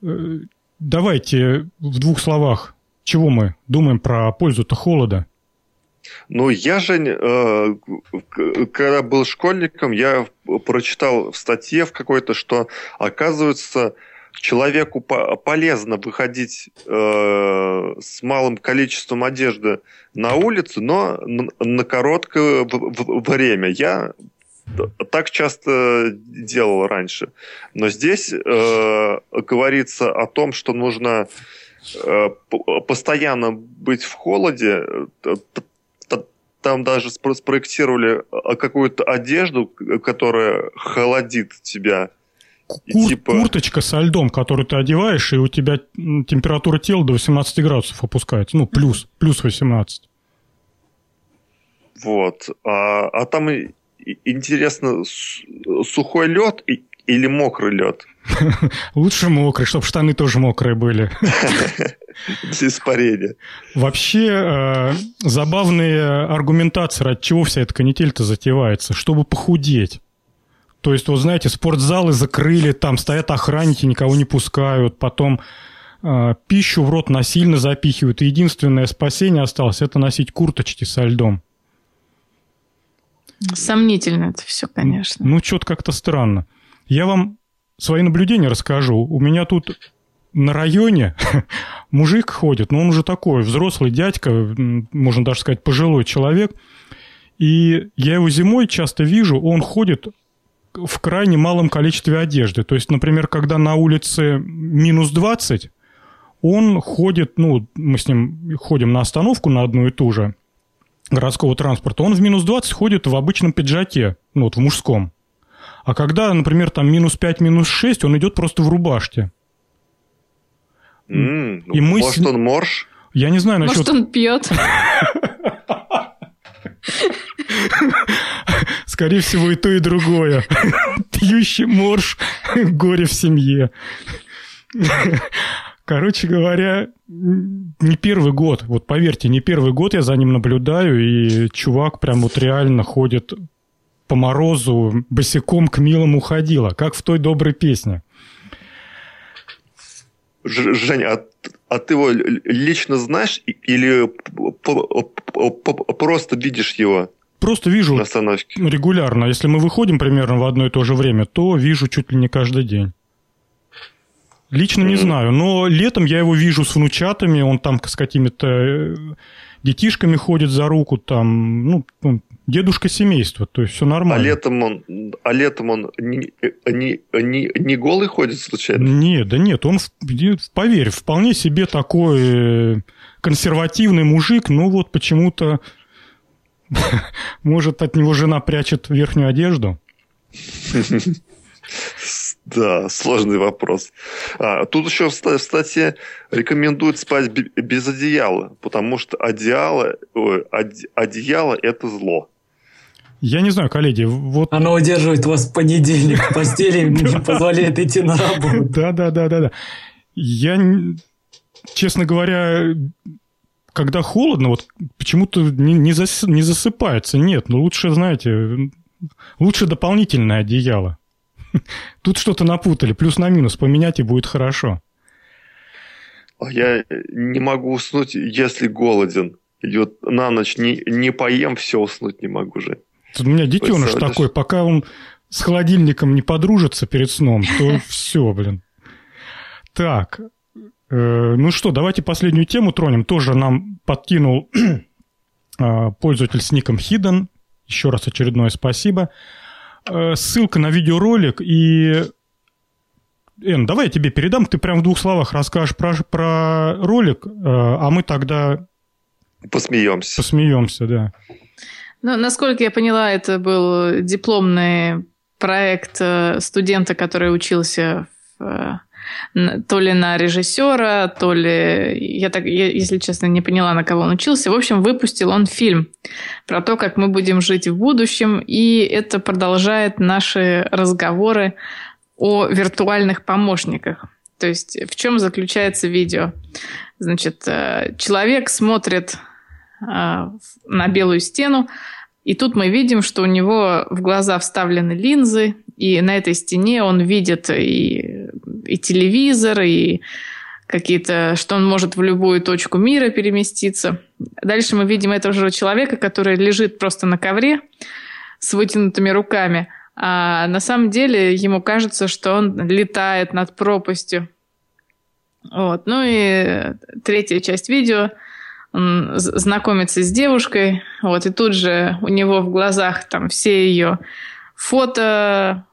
Э, давайте в двух словах, чего мы думаем про пользу-то холода? Ну, я же, э, когда был школьником, я прочитал в статье в какой-то, что, оказывается, человеку полезно выходить э, с малым количеством одежды на улицу, но на короткое время. Я так часто делал раньше. Но здесь э, говорится о том, что нужно постоянно быть в холоде, там даже спроектировали а, какую-то одежду, которая холодит тебя. Кур- типа... Курточка со льдом, которую ты одеваешь, и у тебя температура тела до 18 градусов опускается. Ну, плюс, плюс 18. Вот. А, а там интересно, сухой лед или мокрый лед? Лучше мокрый, чтобы штаны тоже мокрые были. Испарение. Вообще, э, забавные аргументации, ради чего вся эта канитель-то затевается, чтобы похудеть. То есть, вот знаете, спортзалы закрыли, там стоят охранники, никого не пускают, потом э, пищу в рот насильно запихивают. И единственное спасение осталось – это носить курточки со льдом. Сомнительно это все, конечно. Ну, что-то как-то странно. Я вам свои наблюдения расскажу. У меня тут на районе мужик ходит, но он уже такой взрослый дядька, можно даже сказать пожилой человек. И я его зимой часто вижу, он ходит в крайне малом количестве одежды. То есть, например, когда на улице минус 20, он ходит, ну, мы с ним ходим на остановку на одну и ту же городского транспорта, он в минус 20 ходит в обычном пиджаке, ну, вот в мужском. А когда, например, там минус 5, минус 6, он идет просто в рубашке. Mm, и мы может, с... он морж? Я не знаю насчет... Может, он пьет? Скорее всего, и то, и другое. Пьющий морж, горе в семье. Короче говоря, не первый год, вот поверьте, не первый год я за ним наблюдаю, и чувак прям вот реально ходит по морозу босиком к милому ходила, как в той доброй песне. Женя, а, а ты его лично знаешь или просто видишь его? Просто вижу на остановке. регулярно. Если мы выходим примерно в одно и то же время, то вижу чуть ли не каждый день. Лично не знаю, но летом я его вижу с внучатами, он там с какими-то э, детишками ходит за руку, там, ну, дедушка семейства, то есть все нормально. А летом он, а летом он не, не, не, не голый ходит случайно? Нет, да нет, он, поверь, вполне себе такой э, консервативный мужик, но вот почему-то, может, от него жена прячет верхнюю одежду? Да, сложный вопрос. А, тут еще в статье рекомендуют спать без одеяла, потому что одеяло, ой, одеяло – это зло. Я не знаю, коллеги, вот... Оно удерживает вас в понедельник в постели, не позволяет идти на работу. Да, да, да, да, да. Я, честно говоря, когда холодно, вот почему-то не, не, зас, не засыпается. Нет, ну лучше, знаете, лучше дополнительное одеяло. Тут что-то напутали, плюс на минус поменять и будет хорошо. А я не могу уснуть, если голоден. Идет на ночь не, не поем, все уснуть не могу же. Тут у меня детеныш такой, пока он с холодильником не подружится перед сном, то все, блин. Так, э, ну что, давайте последнюю тему тронем. Тоже нам подкинул э, пользователь с ником Hidden. Еще раз очередное спасибо. Ссылка на видеоролик и... Эн, давай я тебе передам, ты прям в двух словах расскажешь про, про ролик, э, а мы тогда... Посмеемся. Посмеемся, да. Ну, насколько я поняла, это был дипломный проект э, студента, который учился в, э, то ли на режиссера, то ли... Я так, я, если честно, не поняла, на кого он учился. В общем, выпустил он фильм про то, как мы будем жить в будущем, и это продолжает наши разговоры о виртуальных помощниках. То есть в чем заключается видео? Значит, э, человек смотрит а, на белую стену, и тут мы видим, что у него в глаза вставлены линзы, и на этой стене он видит и, и телевизор, и какие-то, что он может в любую точку мира переместиться. Дальше мы видим этого же человека, который лежит просто на ковре с вытянутыми руками, а на самом деле ему кажется, что он летает над пропастью. Вот. Ну и третья часть видео – он знакомится с девушкой, вот, и тут же у него в глазах там все ее фото,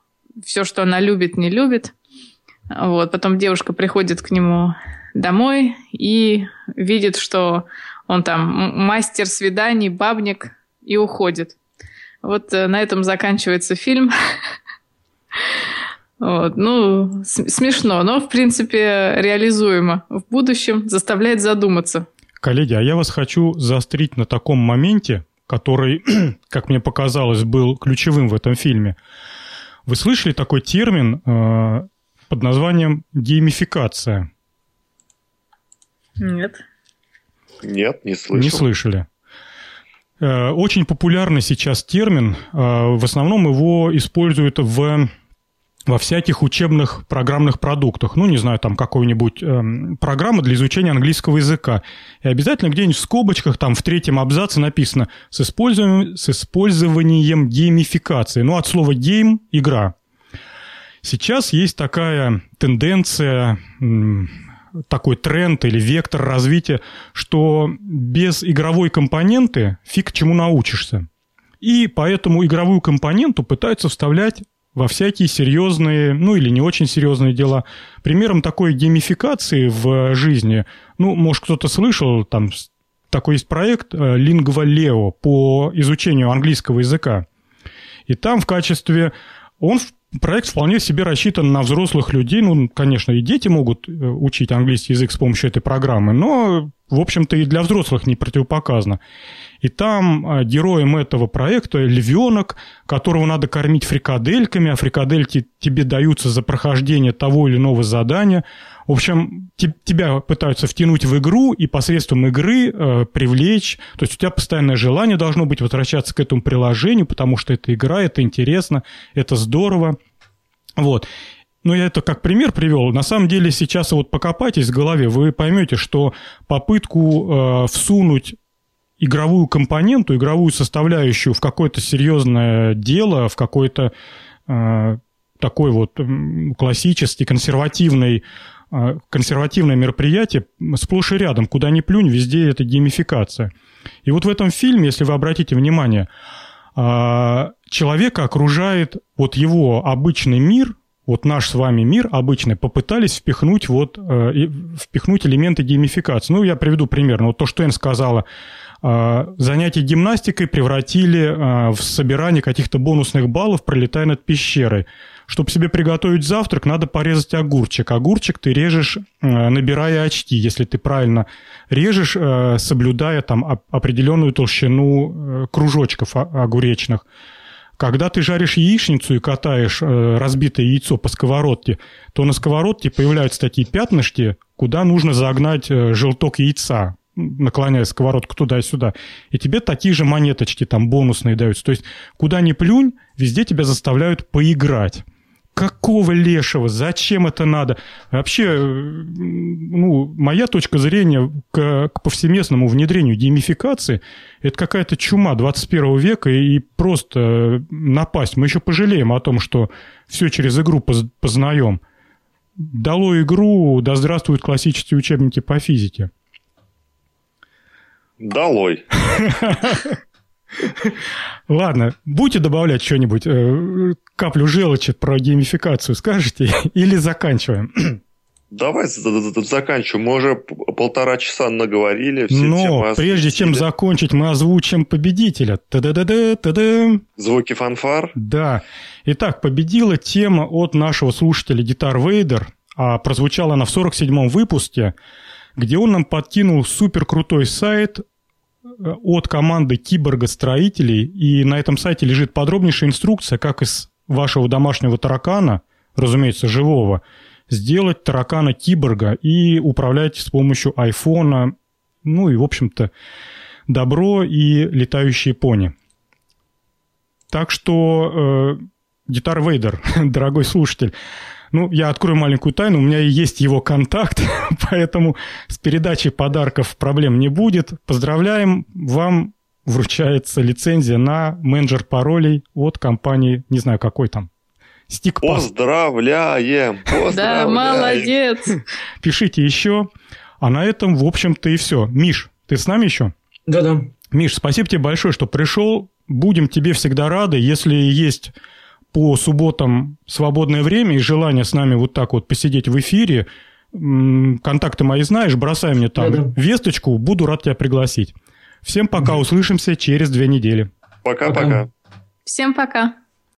все, что она любит, не любит. Вот, потом девушка приходит к нему домой и видит, что он там мастер свиданий, бабник, и уходит. Вот э, на этом заканчивается фильм. Вот, ну, смешно, но, в принципе, реализуемо. В будущем заставляет задуматься. Коллеги, а я вас хочу заострить на таком моменте, который, как мне показалось, был ключевым в этом фильме. Вы слышали такой термин э, под названием геймификация? Нет. Нет, не слышал. Не слышали. Э, очень популярный сейчас термин. Э, в основном его используют в во всяких учебных программных продуктах. Ну, не знаю, там какой-нибудь э, программа для изучения английского языка. И обязательно где-нибудь в скобочках, там в третьем абзаце написано с использованием, с использованием геймификации. Ну, от слова гейм – игра. Сейчас есть такая тенденция, такой тренд или вектор развития, что без игровой компоненты фиг чему научишься. И поэтому игровую компоненту пытаются вставлять во всякие серьезные, ну или не очень серьезные дела. Примером такой геймификации в жизни, ну, может, кто-то слышал, там такой есть проект э, Lingua Leo по изучению английского языка. И там в качестве... Он проект вполне себе рассчитан на взрослых людей. Ну, конечно, и дети могут э, учить английский язык с помощью этой программы, но, в общем-то, и для взрослых не противопоказано. И там а, героем этого проекта львенок, которого надо кормить фрикадельками, а фрикадельки тебе даются за прохождение того или иного задания. В общем, тебя пытаются втянуть в игру и посредством игры э, привлечь. То есть у тебя постоянное желание должно быть возвращаться к этому приложению, потому что это игра, это интересно, это здорово. Вот. Но я это как пример привел. На самом деле сейчас вот покопайтесь в голове, вы поймете, что попытку э, всунуть игровую компоненту, игровую составляющую в какое-то серьезное дело, в какой-то э, такой вот классический, консервативный э, консервативное мероприятие сплошь и рядом, куда ни плюнь, везде это геймификация. И вот в этом фильме, если вы обратите внимание, э, человека окружает вот его обычный мир, вот наш с вами мир обычный, попытались впихнуть, вот, э, впихнуть элементы геймификации. Ну, я приведу пример. Ну, вот то, что Энн сказала, э, занятия гимнастикой превратили э, в собирание каких-то бонусных баллов, пролетая над пещерой. Чтобы себе приготовить завтрак, надо порезать огурчик. Огурчик ты режешь, э, набирая очки, если ты правильно режешь, э, соблюдая там определенную толщину э, кружочков огуречных. Когда ты жаришь яичницу и катаешь разбитое яйцо по сковородке, то на сковородке появляются такие пятнышки, куда нужно загнать желток яйца, наклоняя сковородку туда и сюда. И тебе такие же монеточки там бонусные даются. То есть куда ни плюнь, везде тебя заставляют поиграть какого лешего, зачем это надо? Вообще, э, ну, моя точка зрения к, к повсеместному внедрению геймификации – это какая-то чума 21 века и просто напасть. Мы еще пожалеем о том, что все через игру познаем. Дало игру, да здравствуют классические учебники по физике. Долой. Ладно, будете добавлять что-нибудь, э, каплю желчи про геймификацию скажете или заканчиваем? Давай заканчиваем. Мы уже полтора часа наговорили. Все Но прежде чем закончить, мы озвучим победителя. Та-да-да-да, та-да. Звуки фанфар? Да. Итак, победила тема от нашего слушателя Гитар Вейдер. А прозвучала она в 47-м выпуске, где он нам подкинул супер крутой сайт от команды киборга-строителей, и на этом сайте лежит подробнейшая инструкция, как из вашего домашнего таракана, разумеется, живого, сделать таракана-киборга и управлять с помощью айфона, ну и, в общем-то, добро и летающие пони. Так что, э, Гитар Вейдер, дорогой слушатель, ну, я открою маленькую тайну, у меня есть его контакт, поэтому с передачей подарков проблем не будет. Поздравляем, вам вручается лицензия на менеджер паролей от компании, не знаю какой там, Стик Поздравляем! Поздравляем! Да, молодец! Пишите еще. А на этом, в общем-то, и все. Миш, ты с нами еще? Да-да. Миш, спасибо тебе большое, что пришел. Будем тебе всегда рады. Если есть по субботам свободное время и желание с нами вот так вот посидеть в эфире, контакты мои знаешь, бросай мне там Да-да. весточку, буду рад тебя пригласить. Всем пока, услышимся через две недели. Пока-пока. Всем пока.